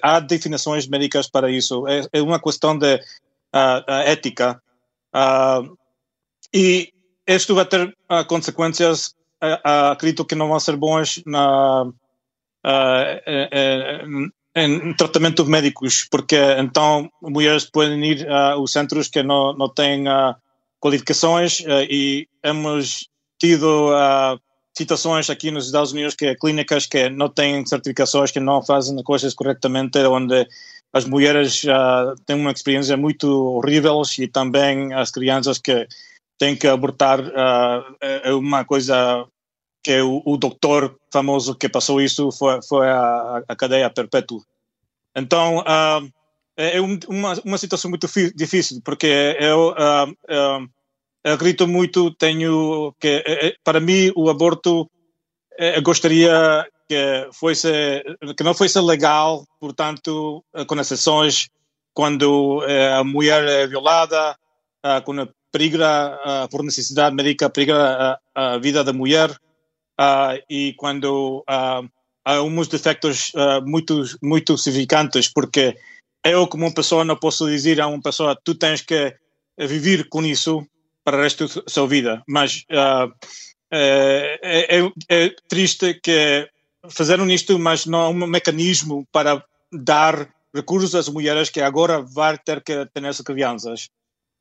há definições médicas para isso. É, é uma questão de ética. e isto vai ter consequências acredito que não vão ser boas na, uh, em tratamento médicos, porque então mulheres podem ir aos centros que não, não têm qualificações e hemos tido situações aqui nos Estados Unidos que clínicas que não têm certificações, que não fazem coisas corretamente, onde as mulheres uh, têm uma experiência muito horrível e também as crianças que têm que abortar uh, é uma coisa que o, o doutor famoso que passou isso foi, foi a, a cadeia perpétua. Então, uh, é uma, uma situação muito difícil, porque eu uh, uh, acredito muito, tenho que, para mim, o aborto, eu gostaria que, fosse, que não fosse legal, portanto, com exceções, quando a mulher é violada, quando perigra por necessidade médica, perigra a, a vida da mulher, e quando há uns defeitos muito, muito significantes, porque eu, como uma pessoa, não posso dizer a uma pessoa tu tens que viver com isso para o resto da sua vida. Mas uh, é, é, é, triste que fizeram isto, mas não há um mecanismo para dar recursos às mulheres que agora vão ter que ter essas crianças.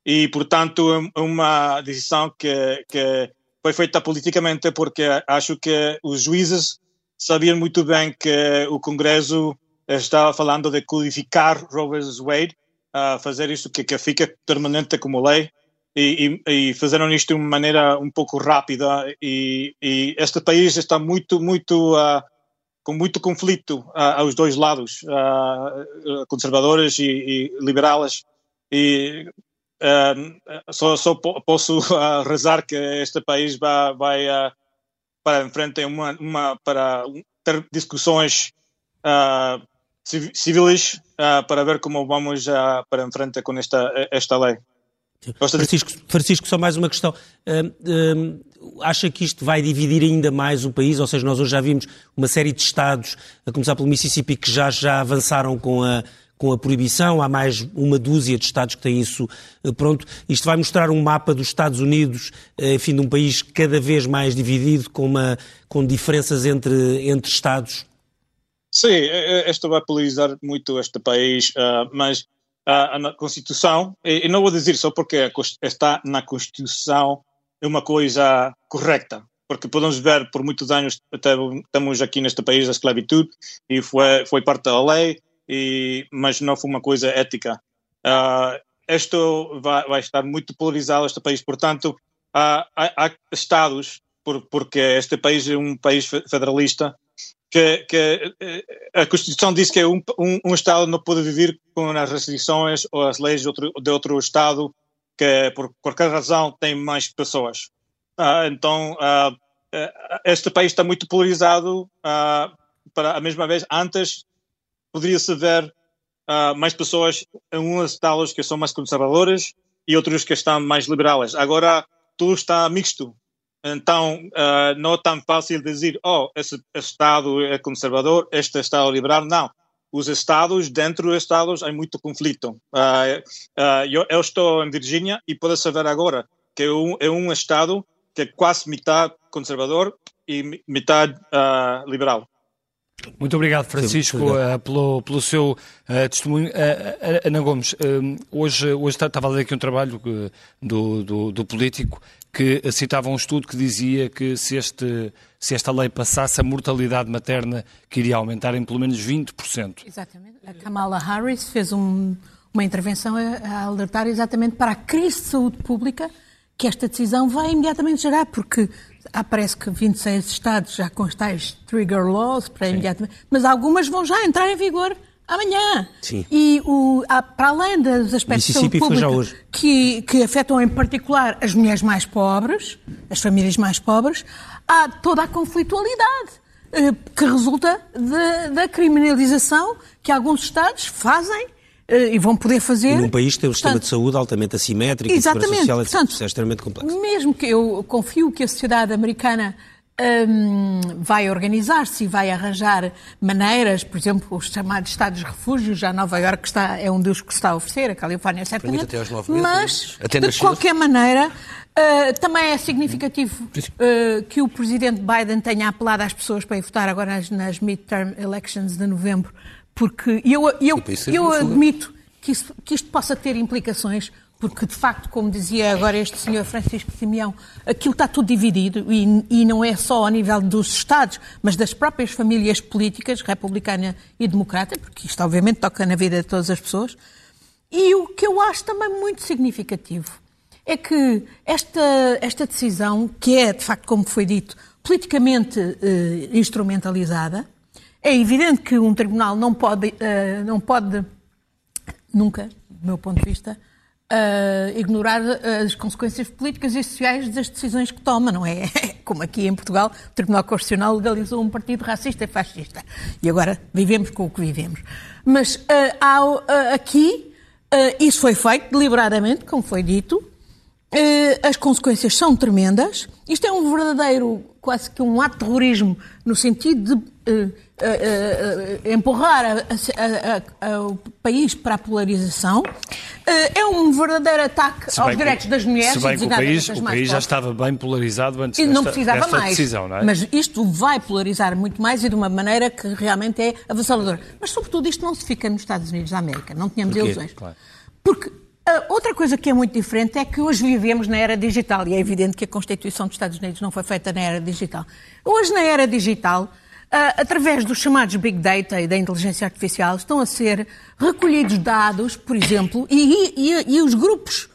E, portanto, é uma decisão que, que foi feita politicamente porque acho que os juízes sabiam muito bem que o Congresso estava falando de codificar Roe vs. Wade, uh, fazer isto que, que fica permanente como lei, e, e, e fizeram isto de uma maneira um pouco rápida, e, e este país está muito, muito, uh, com muito conflito uh, aos dois lados, uh, conservadores e liberais, e só, só posso *laughs* rezar que este país vai, vai para em frente uma, uma, para ter discussões uh, civis para ver como vamos para em frente com esta, esta lei. Francisco, Francisco, só mais uma questão. Acha que isto vai dividir ainda mais o país? Ou seja, nós hoje já vimos uma série de estados, a começar pelo Mississippi, que já, já avançaram com a, com a proibição, há mais uma dúzia de Estados que têm isso pronto. Isto vai mostrar um mapa dos Estados Unidos, enfim, de um país cada vez mais dividido, com, uma, com diferenças entre, entre Estados Sim, isto vai polarizar muito este país, uh, mas a Constituição, e, não vou dizer só porque está na Constituição, é uma coisa correta, porque podemos ver por muitos anos estamos aqui neste país a esclavitud e foi foi parte da lei, e, mas não foi uma coisa ética. Uh, isto vai, vai, estar muito polarizado este país, portanto há, há, há estados por, porque este país é um país federalista que, que, eh, a Constituição diz que um, um, um, Estado não pode viver com as restrições ou as leis de outro, de outro Estado que, por qualquer razão, tem mais pessoas. Ah, então, ah, eh, este país está muito polarizado. Para a mesma vez, antes poderia-se ver ah, mais pessoas em uns estados que são mais conservadores e outros que estão mais liberais. Agora, tudo está mixto. Então, uh, não é tão fácil dizer, oh, esse, Estado é conservador, este Estado é liberal. Não. Os Estados, dentro dos Estados, há muito conflito. Uh, uh, eu, eu, estou em Virgínia e pode saber agora que é um, é um Estado que é quase metade conservador e metade liberal. Muito obrigado, Francisco, Sim, obrigado. Uh, pelo, pelo seu uh, testemunho. Uh, Ana Gomes, hoje, hoje estava a ler aqui um trabalho do, do, do, político que citava um estudo que dizia que se, este, se esta lei passasse, a mortalidade materna que iria aumentar em pelo menos 20%. Exatamente. A Kamala Harris fez um, uma intervenção a, a alertar exatamente para a crise de saúde pública que esta decisão vai imediatamente gerar, porque há parece que 26 Estados já com tais trigger laws para Sim. imediatamente, mas algumas vão já entrar em vigor amanhã. Sim. E o, para além dos aspectos de saúde pública que, que afetam em particular as mulheres mais pobres, as famílias mais pobres, há toda a conflitualidade eh, que resulta de, da criminalização que alguns Estados fazem e vão poder fazer. E num país que tem um sistema de saúde altamente assimétrico exatamente, e social portanto, é extremamente complexo. Mesmo que eu confio que a sociedade americana um, vai organizar-se e vai arranjar maneiras, por exemplo, os chamados Estados de Refúgio, já Nova Iorque está, é um dos que se está a oferecer, a Califórnia certamente, até aos mas de qualquer maneira uh, também é significativo uh, que o Presidente Biden tenha apelado às pessoas para ir votar agora nas, nas midterm elections de novembro porque eu, eu, eu admito que, isso, que isto possa ter implicações, porque de facto, como dizia agora este senhor Francisco Simeão, aquilo está tudo dividido e, e, não é só ao nível dos Estados, mas das próprias famílias políticas, republicana e democrata, porque isto obviamente toca na vida de todas as pessoas. E o que eu acho também muito significativo é que esta, esta decisão, que é de facto, como foi dito, politicamente eh, instrumentalizada, é evidente que um tribunal não pode, uh, não pode nunca, do meu ponto de vista, uh, ignorar as consequências políticas e sociais das decisões que toma, não é? *laughs* Como aqui em Portugal, o Tribunal Constitucional legalizou um partido racista e fascista. E agora vivemos com o que vivemos. Mas uh, há, aqui, isso foi feito deliberadamente, como foi dito, as consequências são tremendas. Isto é um verdadeiro, quase que um ato de terrorismo, no sentido de uh, uh, empurrar a, a, a, o país para a polarização. é um verdadeiro ataque aos direitos das mulheres. Se bem que o país, o país já estava bem polarizado antes e desta, não precisava mais. decisão, não é? Mas isto vai polarizar muito mais e de uma maneira que realmente é avassaladora. Mas, sobretudo, isto não se fica nos Estados Unidos da América. Não tínhamos ilusões. Claro. Porque outra coisa que é muito diferente é que hoje vivemos na era digital e é evidente que a Constituição dos Estados Unidos não foi feita na era digital. Hoje, na era digital, através dos chamados Big Data e da inteligência artificial, estão a ser recolhidos dados, por exemplo, e, e, e os grupos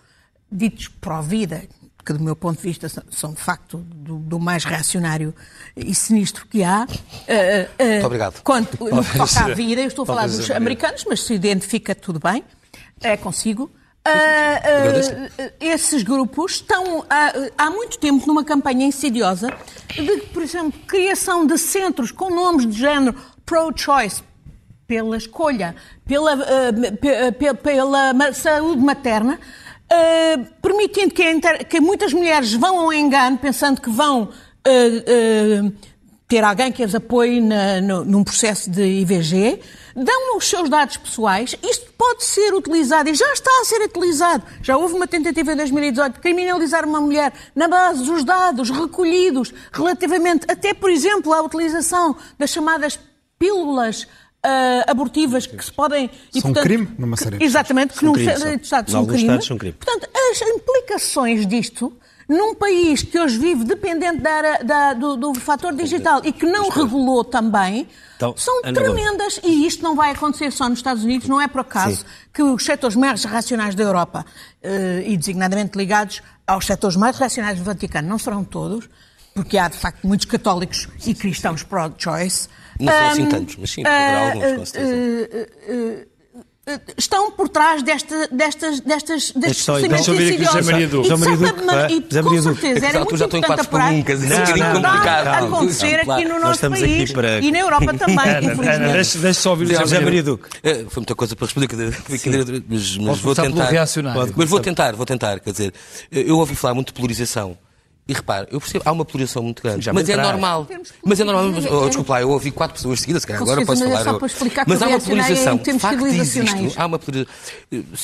ditos pró-vida, que do meu ponto de vista são, de facto do, do mais reacionário e sinistro que há. Uh, uh, Muito obrigado. Quanto no que toca à vida, eu estou a falar dos americanos, mas se identifica tudo bem, é consigo. Uh, uh, esses grupos estão há muito tempo numa campanha insidiosa de, por exemplo, criação de centros com nomes de género pro-choice, pela escolha, pela, uh, pela saúde materna, permitindo que, inter... que, muitas mulheres vão ao engano pensando que vão ter alguém que as apoie na, no, num processo de IVG dão os seus dados pessoais, isto pode ser utilizado e já está a ser utilizado. Já houve uma tentativa em 2018 de criminalizar uma mulher na base dos dados recolhidos relativamente, até por exemplo, à utilização das chamadas pílulas uh, abortivas que se podem. E, são portanto, crime numa série de Exatamente, que num crime, são crime. são crime. Portanto, as implicações disto num país que hoje vive dependente da, da, do, do fator digital e que não regulou também, então, são tremendas. E isto não vai acontecer só nos Estados Unidos, não é por acaso Sim. que os setores mais racionais da Europa, eh, e designadamente ligados aos setores mais racionais do Vaticano, não serão todos, porque há de facto muitos católicos e cristãos pro-choice. Não são assim tantos, mas sim, haverá alguns, com certeza eh, estão por trás desta, destas, destas, destes procedimentos insidiosos. José Maria Du. José Maria Du. E, com certeza, era muito já estou em quatro perguntas, isso é um bocadinho complicado. a acontecer aqui no nosso país para... e na Europa *laughs* também. Deixa, só ouvir o José Maria Duque. É, foi muita coisa para responder, mas vou tentar. Mas vou tentar, vou tentar, quer dizer, eu ouvi falar muito de polarização e repare, eu percebo, há uma polarização muito grande. Sim, mas é normal. Mas é normal. Oh, desculpa lá, eu ouvi quatro pessoas seguidas, se calhar agora posso mas falar. É só para explicar mas há uma polarização. De facto, existe. Há uma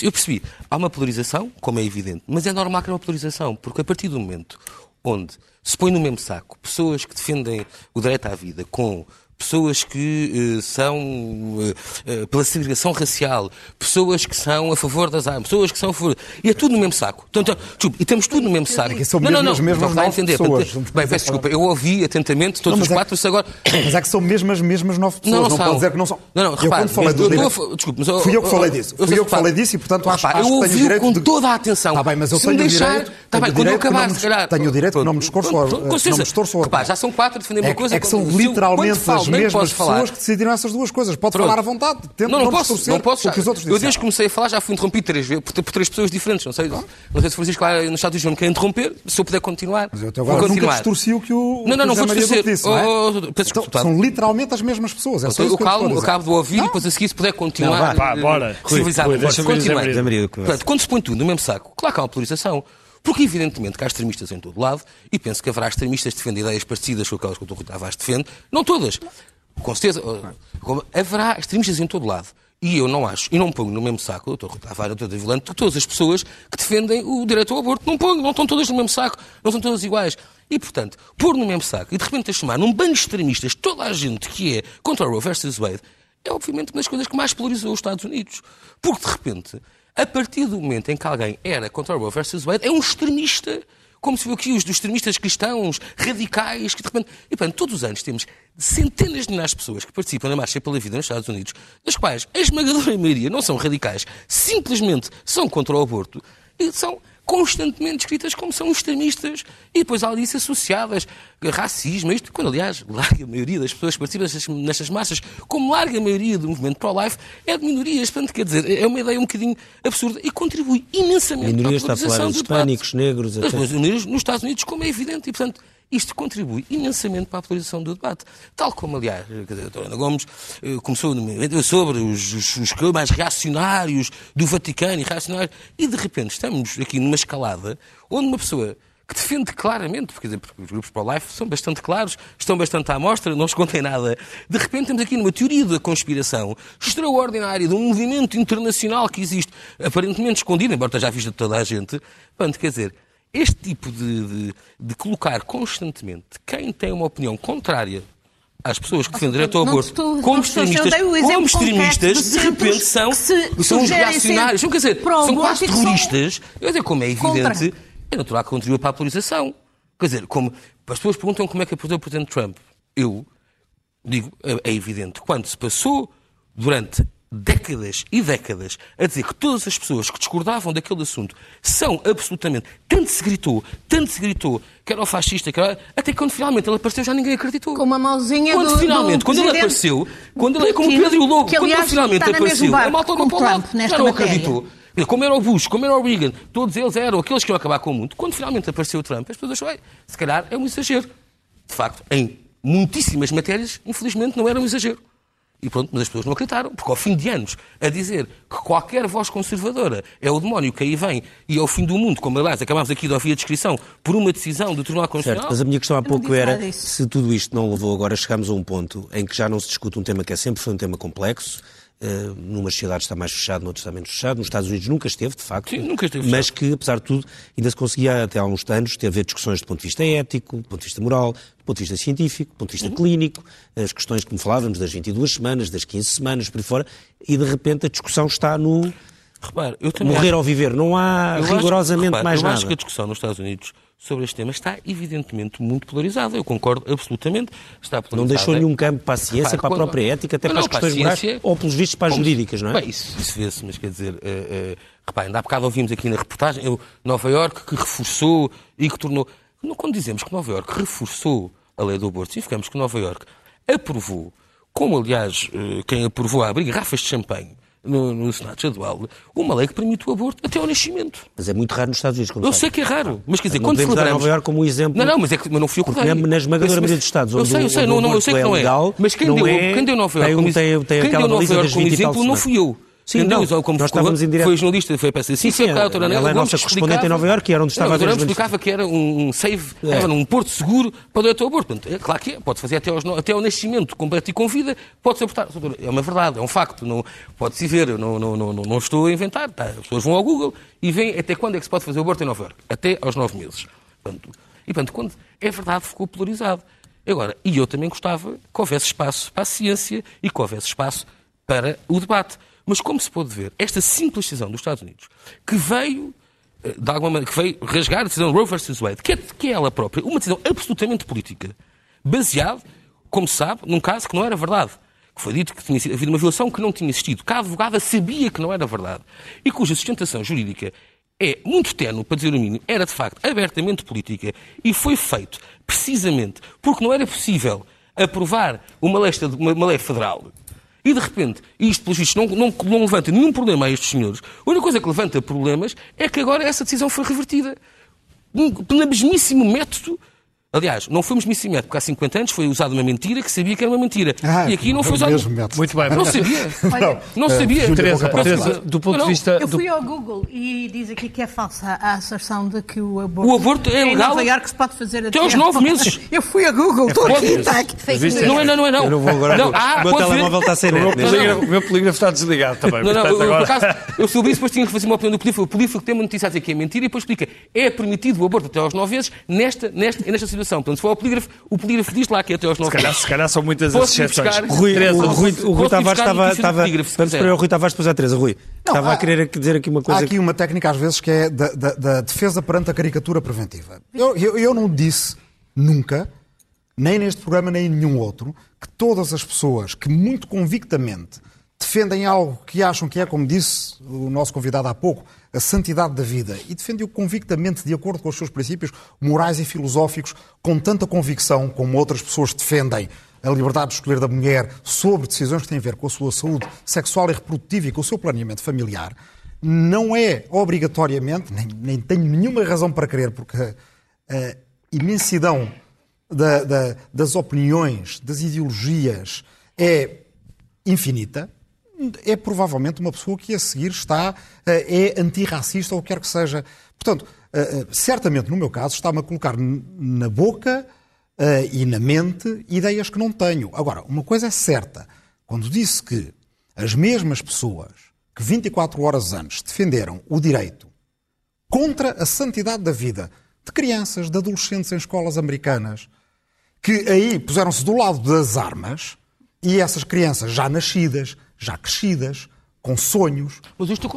Eu percebi. Há uma polarização, como é evidente, mas é normal que há uma polarização, porque a partir do momento onde se põe no mesmo saco pessoas que defendem o direito à vida com pessoas que uh, são uh, pela segregação racial, pessoas que são a favor das armas, pessoas que são a favor. E é tudo no mesmo saco. Portanto, desculpa, e temos tudo no mesmo saco. É são não, não, não, mesmo não, entender. Pessoas. Bem, peço desculpa, eu ouvi atentamente todos não, os é quatro, é, agora. Mas é que são mesmo as mesmas nove pessoas. Não, não, não pode dizer que não são. Não, não, repare, eu, falei do direito, desculpa, mas eu, fui eu que falei disso. Fui eu que falei disso e, portanto, acho, acho que tenho o direito. com toda a atenção. Está bem, mas eu tenho o direito. Está bem, quando eu acabar, se calhar. Tenho o direito que não me escorço. Repare, já são quatro a defender uma coisa. É que são literalmente as mesmas pessoas que decidiram essas duas coisas. Pode Pronto. falar à vontade. Tente não, não, posso, não posso. Já. Eu desde que comecei a falar já fui interrompido três vezes por, por três pessoas diferentes. Não sei, não sei se Francisco lá no Estado do João quer interromper. Se eu puder continuar. Mas eu até agora vou continuar. nunca distorci o que o Não, não, não vou distorcer. Disse, não é? oh, oh, então, são literalmente as mesmas pessoas. É então, eu, calmo, eu acabo de ouvir e depois a seguir se puder continuar. Vá, bora. Civilizado. Continuar. Quando se põe tudo no mesmo saco, claro que há uma polarização. Porque, evidentemente, que há extremistas em todo lado, e penso que haverá extremistas que defendem ideias parecidas com aquelas que o Dr. Rui Tavares defende, não todas, com certeza, haverá extremistas em todo lado. E eu não acho, e não ponho no mesmo saco, o doutor Tavares, o doutor Vilante, todas as pessoas que defendem o direito ao aborto. Não ponho, não estão todas no mesmo saco, não são todas iguais. E, portanto, pôr no mesmo saco e de repente a chamar num bando de extremistas toda a gente que é contra o Roe versus Wade, é obviamente uma das coisas que mais polarizou os Estados Unidos. Porque, de repente, a partir do momento em que alguém era contra o Roe versus Wade, é um extremista como se viu aqui os dos extremistas cristãos, radicais, que de repente. E, portanto, todos os anos temos centenas de milhares de pessoas que participam na Marcha pela Vida nos Estados Unidos, das quais a esmagadora maioria não são radicais, simplesmente são contra o aborto. E são constantemente descritas como são extremistas e depois há disso associadas a racismo, isto, quando aliás, larga maioria das pessoas que participam nestas, nestas massas, como larga maioria do movimento pro-life, é de minorias, portanto, quer dizer, é uma ideia um bocadinho absurda e contribui imensamente minorias para a está a falar polarização de do debate. hispânicos, negros, As etc. minorias nos Estados Unidos, como é evidente, e portanto, isto contribui imensamente para a polarização do debate. Tal como, aliás, a doutora Ana Gomes eh, começou sobre os, os, os mais reacionários do Vaticano e reacionários, e de repente estamos aqui numa escalada onde uma pessoa que defende claramente, porque, porque os grupos pro-life são bastante claros, estão bastante à amostra, não escondem nada. De repente temos aqui numa teoria da conspiração extraordinária de um movimento internacional que existe, aparentemente escondido, embora vista de toda a gente. Portanto, quer dizer, este tipo de, de, de colocar constantemente quem tem uma opinião contrária às pessoas que defendem o direito ao aborto estou- como extremistas, como extremistas, de repente são, são reacionários. quer dizer, são quase terroristas. Eu dizer, como é contra. evidente, é natural que contribua para a polarização. Quer dizer, como as pessoas perguntam como é que apoiou o Presidente Trump. Eu digo, é, é evidente, quando se passou durante décadas e décadas a dizer que todas as pessoas que discordavam daquele assunto são absolutamente. Tanto se gritou, tanto se gritou que era o fascista, que era, até quando finalmente ele apareceu já ninguém acreditou. Com uma mãozinha Quando do- finalmente, do quando ele apareceu, quando ele é como Pedro e o Lobo, quando ele finalmente apareceu, barco a malta olhou para o lado, já não matéria. acreditou. Como era o Bush, como era o Reagan, todos eles eram aqueles que iam acabar com o mundo. Quando finalmente apareceu o Trump, as pessoas acharam, "Ei, se calhar é um exagero. De facto, em muitíssimas matérias, infelizmente, não era um exagero. E pronto, mas as pessoas não acreditaram, porque ao fim de anos a dizer que qualquer voz conservadora é o demónio que aí vem e é o fim do mundo, como aliás acabámos aqui de ouvir a descrição por uma decisão do Tribunal Certo, Constitucional. mas a minha questão há pouco era se tudo isto não levou agora, chegamos a um ponto em que já não se discute um tema que é sempre foi um tema complexo. Uh, numas sociedades está mais fechado, noutros está menos fechado. Nos Estados Unidos nunca esteve, de facto. Sim, nunca esteve Mas que, apesar de tudo, ainda se conseguia, até há uns anos, ter haver discussões do ponto de vista ético, do ponto de vista moral, do ponto de vista científico, do ponto de vista Uhum. clínico, as questões que me falávamos das 22 semanas, das 15 semanas, por aí fora, e de repente a discussão está no Repare, eu também morrer acho- ou viver. Não há Eu acho- rigorosamente repare, mais eu nada. acho que a discussão nos Estados Unidos sobre este tema está evidentemente muito polarizada. Eu concordo absolutamente. Está Não polarizada. deixou nenhum campo para a ciência, Repare, para a quando- própria ética, até Não, para as não, questões morais, ciência- ou pelos vistos para as jurídicas, não é? Bem, isso, isso vê-se, mas quer dizer, uh, uh, repare, ainda há bocado ouvimos aqui na reportagem eu, Nova Iorque que reforçou e que tornou. Não, Quando dizemos que Nova Iorque reforçou a lei do aborto, significamos que Nova Iorque aprovou, como aliás uh, quem aprovou a abrir garrafas de champanhe no, no Senado Estadual, uma lei que permite o aborto até ao nascimento. Mas é muito raro nos Estados Unidos, como Eu sabe. sei que é raro, mas quer dizer, Não quando podemos dar celebramos... Nova Iorque como um exemplo. Não, não, mas, é que, mas não fui eu que dei. na- na esmagadora maioria dos Estados Eu onde sei, eu o- sei, onde não, o não, eu sei que aborto não é é. legal, mas quem não deu, é- quem deu Nova Iorque como, tem- tem quem deu Nova Iorque como 20 tal exemplo não fui eu. Sim, Quem deu não, como nós estávamos em direto. Foi a jornalista, foi a PSC. Sim, sim, foi a doutora ela é a nossa correspondente em Nova Iorque, era onde estava a doutora explicava que era um um save, era num porto seguro para o direito ao aborto. Portanto, é claro que é, pode fazer até, aos até ao nascimento completo e com vida, pode-se abortar. Doutora, É uma verdade, é um facto, não, pode-se ver, eu não, não, não, não, não estou a inventar. Tá? As pessoas vão ao Google e veem até quando é que se pode fazer o aborto em Nova Iorque. Até aos nove meses. Portanto, e, portanto, quando é verdade, ficou polarizado. Agora, e eu também gostava que houvesse espaço para a ciência e que houvesse espaço para o debate. Mas como se pode ver, esta simples decisão dos Estados Unidos, que veio, eh, de alguma maneira, que veio rasgar a decisão Roe versus Wade, que é, que é ela própria, uma decisão absolutamente política, baseada, como se sabe, num caso que não era verdade. Que foi dito que tinha havido uma violação que não tinha existido. Que a advogada sabia que não era verdade. E cuja sustentação jurídica é muito tenue, para dizer o mínimo, era de facto abertamente política e foi feito precisamente porque não era possível aprovar uma lei, uma lei federal e de repente, isto pelos vistos não, não, não levanta nenhum problema a estes senhores, a única coisa que levanta problemas é que agora essa decisão foi revertida. Pelo mesmíssimo método. Aliás, não mesmíssimo método, porque há 50 anos foi usada uma mentira que sabia que era uma mentira. Ah, e aqui não é foi o usado. mesmo método. Muito bem, Não mas- sabia. *laughs* Olha, Não Eh, sabia. Júlia, Teresa, Teresa, do ponto Não, de vista. Eu do- fui ao Google e diz aqui que é falsa a asserção de que o aborto, O aborto é em legal Nova Iorque se pode fazer até aos nove *laughs* meses. Eu fui a Google, estou pode- aqui, está aqui. News. Não é, não, não é, não. Eu não vou agora. Não, o ah, meu telemóvel está sem O meu net. neste polígrafo, momento. o meu polígrafo está desligado também. Não, não, portanto, eu, por acaso, eu soube isso, depois tinha que fazer uma opinião do polígrafo. O polígrafo tem uma notícia a dizer que é mentira e depois explica. É permitido o aborto até aos 9 meses nesta, nesta, nesta situação. Portanto, se for ao polígrafo, o polígrafo diz lá que é até aos 9 Se calhar, meses. se calhar são muitas as exceções. Rui, Teresa, o Rui, o Rui Tavares a estava. estava vamos para o Rui Tavares depois a Teresa. Rui, estava a há- querer dizer aqui uma Há coisa. aqui uma técnica, às vezes, que é da, da- da defesa perante a caricatura preventiva. Eu, eu- eu não disse nunca, nem neste programa, nem em nenhum outro, que todas as pessoas que muito convictamente defendem algo que acham que é, como disse o nosso convidado há pouco, a santidade da vida. E defendem-o convictamente de acordo com os seus princípios morais e filosóficos, com tanta convicção como outras pessoas defendem. A liberdade de escolher da mulher sobre decisões que têm a ver com a sua saúde sexual e reprodutiva e com o seu planeamento familiar, não é obrigatoriamente, nem, nem tenho nenhuma razão para crer, porque a, a imensidão da, da, das opiniões, das ideologias é infinita, é provavelmente uma pessoa que a seguir está, eh, é antirracista ou quer que seja. Portanto, eh, eh, certamente no meu caso, está-me a colocar na boca e na mente ideias que não tenho. Agora, uma coisa é certa: quando disse que as mesmas pessoas que 24 horas antes defenderam o direito contra a santidade da vida de crianças, de adolescentes em escolas americanas, que aí puseram-se do lado das armas e essas crianças já nascidas, já crescidas, com sonhos,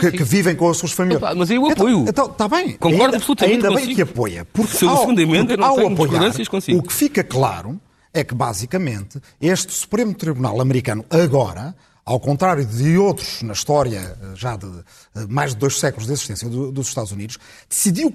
que, que, vivem com as suas famílias. Opa, mas eu apoio. Então, está então, bem. Concordo ainda, absolutamente Ainda consigo. bem que apoia. Porque Seu ao, fundamento não ao apoiar, consigo. o que fica claro é que, basicamente, este Supremo Tribunal americano, agora, ao contrário de outros na história já de mais de dois séculos de existência do, dos Estados Unidos, decidiu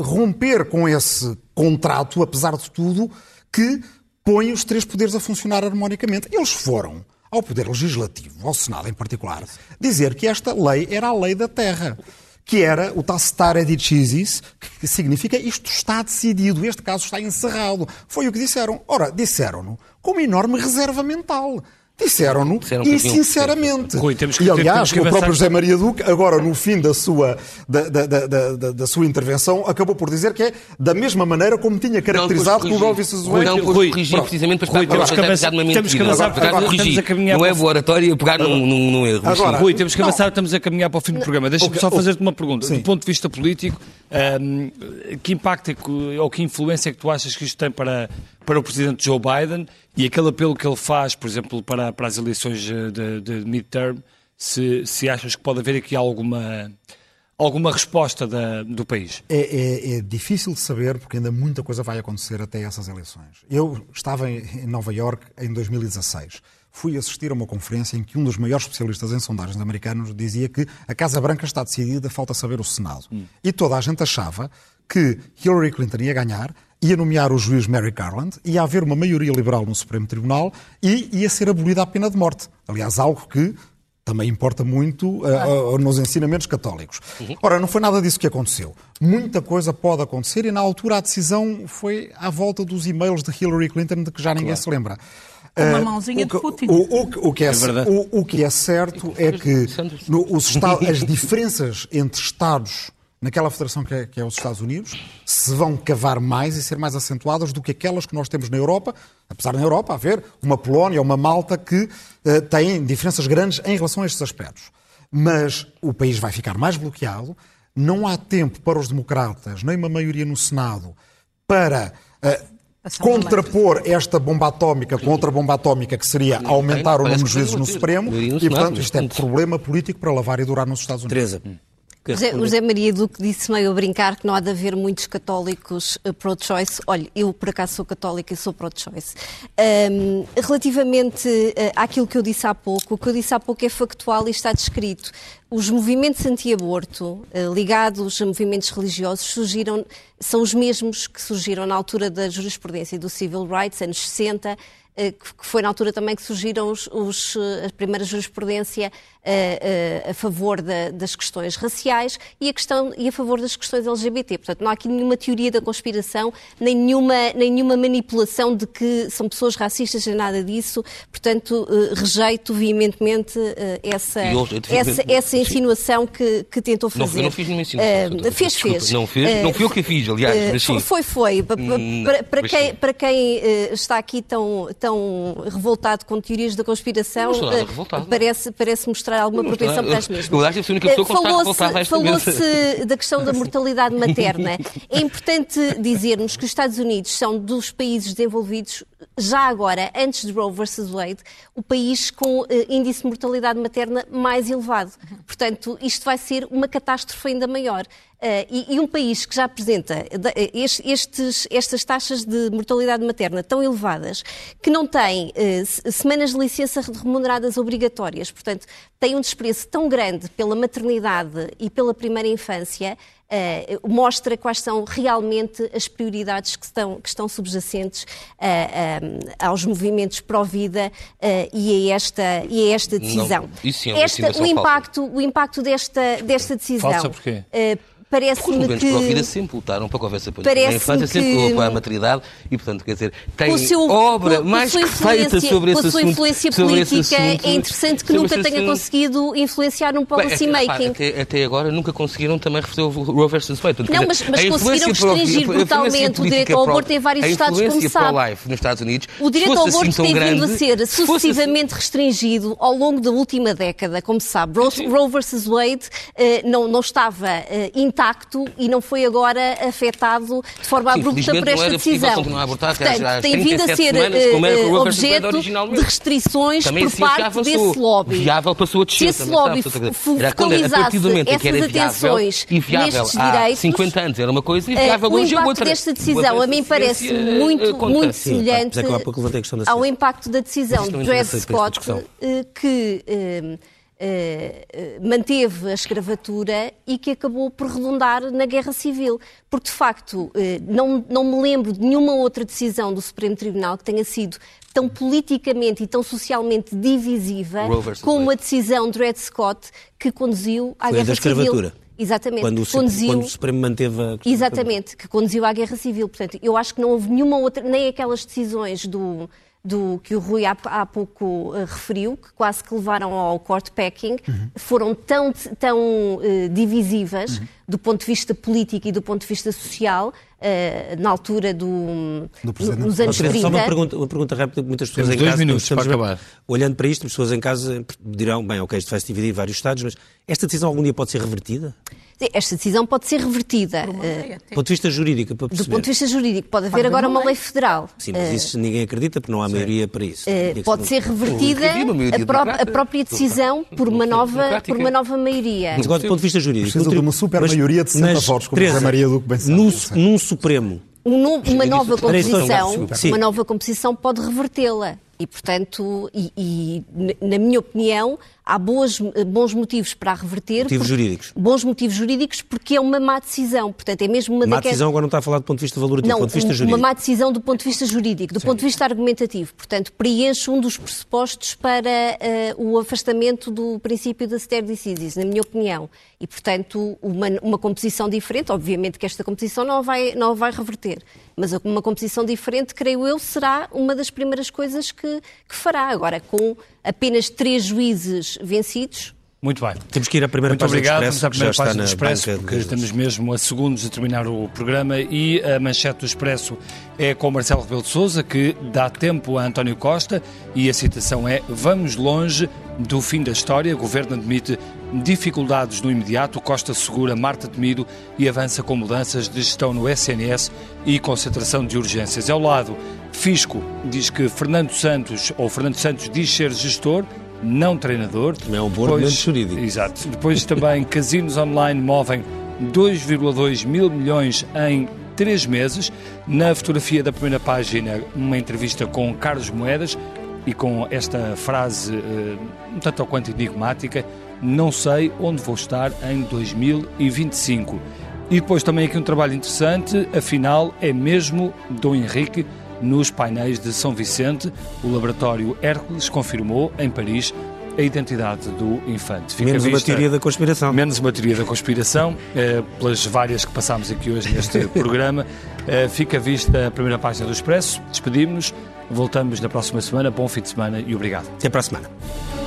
romper com esse contrato, apesar de tudo, que põe os três poderes a funcionar harmonicamente. Eles foram ao Poder Legislativo, ao Senado em particular, dizer que esta lei era a lei da terra. Que era o tal stare decisis, que significa isto está decidido, este caso está encerrado. Foi o que disseram. Ora, disseram-no com uma enorme reserva mental. Disseram-no e sinceramente. Rui, temos que, e aliás, temos que o próprio José Maria Duque, agora no fim da sua, da, da, da, da, sua intervenção, acabou por dizer que é da mesma maneira como tinha caracterizado o vs. Wade. Não, por corrigir precisamente para Rui, temos que avançar, temos que avançar agora, agora, corrigir. A caminhar não é boa oratória pegar num, num, num erro. Agora, Rui, temos que avançar, estamos a caminhar para o fim do programa. Deixa-me só fazer-te uma pergunta. Sim. Do ponto de vista político, um, que impacto é que, ou que influência é que tu achas que isto tem para, para o presidente Joe Biden e aquele apelo que ele faz, por exemplo, para, para as eleições de, de midterm, se, se achas que pode haver aqui alguma, alguma resposta da, do país? É, é, é, difícil de saber, porque ainda muita coisa vai acontecer até essas eleições. Eu estava em Nova York em 2016. Fui assistir a uma conferência em que um dos maiores especialistas em sondagens americanos dizia que a Casa Branca está decidida, falta saber o Senado. Hum. E toda a gente achava que Hillary Clinton ia ganhar, ia nomear o juiz Mary Garland, ia haver uma maioria liberal no Supremo Tribunal e ia ser abolida a pena de morte. Aliás, algo que também importa muito uh, uh, nos ensinamentos católicos. Uhum. Ora, não foi nada disso que aconteceu. Muita coisa pode acontecer e, na altura, a decisão foi à volta dos e-mails de Hillary Clinton, de que já ninguém claro. se lembra. Uma mãozinha uh, de Putin. O, o, o, que é, é o, que é certo é que no, os as diferenças entre Estados naquela federação que é, que é, os Estados Unidos, se vão cavar mais e ser mais acentuadas do que aquelas que nós temos na Europa, apesar de na Europa haver uma Polónia ou uma Malta que uh, têm diferenças grandes em relação a estes aspectos. Mas o país vai ficar mais bloqueado, não há tempo para os democratas, nem uma maioria no Senado, para uh, contrapor esta bomba atómica com outra bomba atómica que seria aumentar o número de juízes no Supremo e, portanto, isto é problema político para lavar e durar nos Estados Unidos. Teresa. José, José Maria Duque disse meio a brincar que não há de haver muitos católicos uh, pro-choice. Olha, eu por acaso sou católica e sou pro-choice. Um, relativamente uh, àquilo que eu disse há pouco, o que eu disse há pouco é factual e está descrito. Os movimentos anti-aborto uh, ligados a movimentos religiosos surgiram, são os mesmos que surgiram na altura da jurisprudência do Civil Rights, anos 60, que foi na altura também que surgiram os, os, a primeira jurisprudência a, a, a favor da, das questões raciais e a, questão, e a favor das questões LGBT. Portanto, não há aqui nenhuma teoria da conspiração, nem nenhuma, nem nenhuma manipulação de que são pessoas racistas, nem nada disso. Portanto, rejeito veementemente essa, essa, essa insinuação que, que tentou fazer. Não, eu não fiz nenhuma insinuação. Uh, fez, Desculpa, fez. Não, fez, não fui eu que fiz, aliás. Mas sim. Foi, foi. Hum, para, para, quem, para quem está aqui tão, tão revoltado com teorias da conspiração, parece, parece mostrar alguma propensão para as mesmas. Eu acho que a única pessoa que Falou-se falou da questão da mortalidade materna. É importante dizermos que os Estados Unidos são dos países desenvolvidos, já agora, antes de Roe versus Wade, o país com uh, índice de mortalidade materna mais elevado. Portanto, isto vai ser uma catástrofe ainda maior. E, e, um país que já apresenta estes, estas taxas de mortalidade materna tão elevadas, que não tem semanas de licença remuneradas obrigatórias, portanto, tem um desprezo tão grande pela maternidade e pela primeira infância, uh, mostra quais são realmente as prioridades que estão, que estão subjacentes uh, eh, um, eh, aos movimentos pró-vida uh, e, a esta, e a esta decisão. Não, isso é esta, o, impacto, o impacto desta, desta decisão. Falsa porquê? Parece-me que... Os vida sempre lutaram para que na infância, sempre que... pela maternidade e, portanto, quer dizer, tem seu, obra mais que feita sobre esse assunto. Com a sua influência política, é interessante que nunca tenha assunto. conseguido influenciar um policy Bem, making. Até, até, agora nunca conseguiram também reverter o Roe versus Wade. Não, mas, mas conseguiram restringir brutalmente o direito ao aborto em vários estados, como sabe. nos Estados Unidos, o direito ao aborto assim tem vindo a ser sucessivamente restringido ao longo da última década, como se sabe. Roe versus Wade eh, não estava eh, intacto e não foi agora afetado de forma Sim, abrupta por esta decisão. Abortar, Portanto, tem vindo a ser uh, objeto de restrições Também por parte desse lobby. Viável passou a descer. Se esse lobby focalizasse essas atenções e viável nestes direitos... 50 anos era uma coisa e viável uh, hoje é outra. O impacto desta decisão a mim parece muito, muito semelhante ao impacto da decisão de Dred Scott que Uh, manteve a escravatura e que acabou por redundar na guerra civil. Porque, de facto, uh, não, não me lembro de nenhuma outra decisão do Supremo Tribunal que tenha sido tão politicamente e tão socialmente divisiva como a decisão de Dred Scott que conduziu à Foi guerra da escravatura. civil. Exatamente. Quando o, conduziu... quando o Supremo manteve a... Exatamente, que conduziu à guerra civil. Portanto, eu acho que não houve nenhuma outra, nem aquelas decisões do, do que o Rui há, há pouco uh, referiu, que quase que levaram ao court packing, uhum. foram tão, tão uh, divisivas uhum. Do ponto de vista político e do ponto de vista social, uh, na altura do, do nos anos 30. Só uma pergunta, uma pergunta rápida, muitas pessoas Temos em dois casa... minutos para acabar. Olhando para isto, as pessoas em casa dirão, bem, ok, isto vai se dividir em vários Estados, mas esta decisão algum dia pode ser revertida? Esta decisão pode ser revertida. Uh, do ponto de vista jurídico, para perceber. Do ponto de vista jurídico, pode haver agora uma lei federal. Sim, mas isso ninguém acredita, porque não há maioria para isso. Uh, pode ser revertida a, pró a, própria decisão por uma nova, por uma nova maioria. Mas agora, do ponto de vista jurídico... Precisa de uma super maioria de 60 votos, como a Maria do que bem sabe. Num Supremo, uma nova composição, uma nova composição pode revertê-la. E, portanto, e, e, na minha opinião, há boas, bons motivos para a reverter. Motivos jurídicos. Bons motivos jurídicos, porque é uma má decisão. Portanto, é mesmo uma má decisão agora não está a falar do ponto de vista valorativo, não, do ponto de vista jurídico. uma má decisão do ponto de vista jurídico, do Sim. ponto de vista argumentativo. Portanto, preenche um dos pressupostos para uh, o afastamento do princípio da stare decisis, na minha opinião. E, portanto, uma, uma composição diferente, obviamente que esta composição não vai, não vai reverter, mas uma composição diferente, creio eu, será uma das primeiras coisas que, que fará. Agora, com apenas três juízes vencidos. Muito bem. Temos que ir à primeira Muito página obrigado. do Expresso. Vamos à primeira página do Expresso, porque de... estamos mesmo a segundos de terminar o programa e a manchete do Expresso é com Marcelo Rebelo de Sousa, que dá tempo a António Costa e a citação é Vamos longe do fim da história. O governo admite dificuldades no imediato. Costa segura Marta Temido e avança com mudanças de gestão no SNS e concentração de urgências. Ao lado, Fisco diz que Fernando Santos, ou Fernando Santos diz ser gestor, não treinador. Também é um bom argumento jurídico. Exato. Depois também *laughs* casinos online movem 2,2 mil milhões em três meses. Na fotografia da primeira página, uma entrevista com Carlos Moedas e com esta frase uh, um tanto ou quanto enigmática: Não sei onde vou estar em 2025. E depois também aqui um trabalho interessante, afinal é mesmo Dom Henrique nos painéis de São Vicente. O laboratório Hércules confirmou, em Paris, a identidade do infante. Fica menos vista, uma teoria da conspiração. Menos uma teoria da conspiração, eh, pelas várias que passámos aqui hoje neste *laughs* programa. Eh, fica vista a primeira página do Expresso. Despedimos-nos. Voltamos na próxima semana. Bom fim de semana e obrigado. Até para a semana.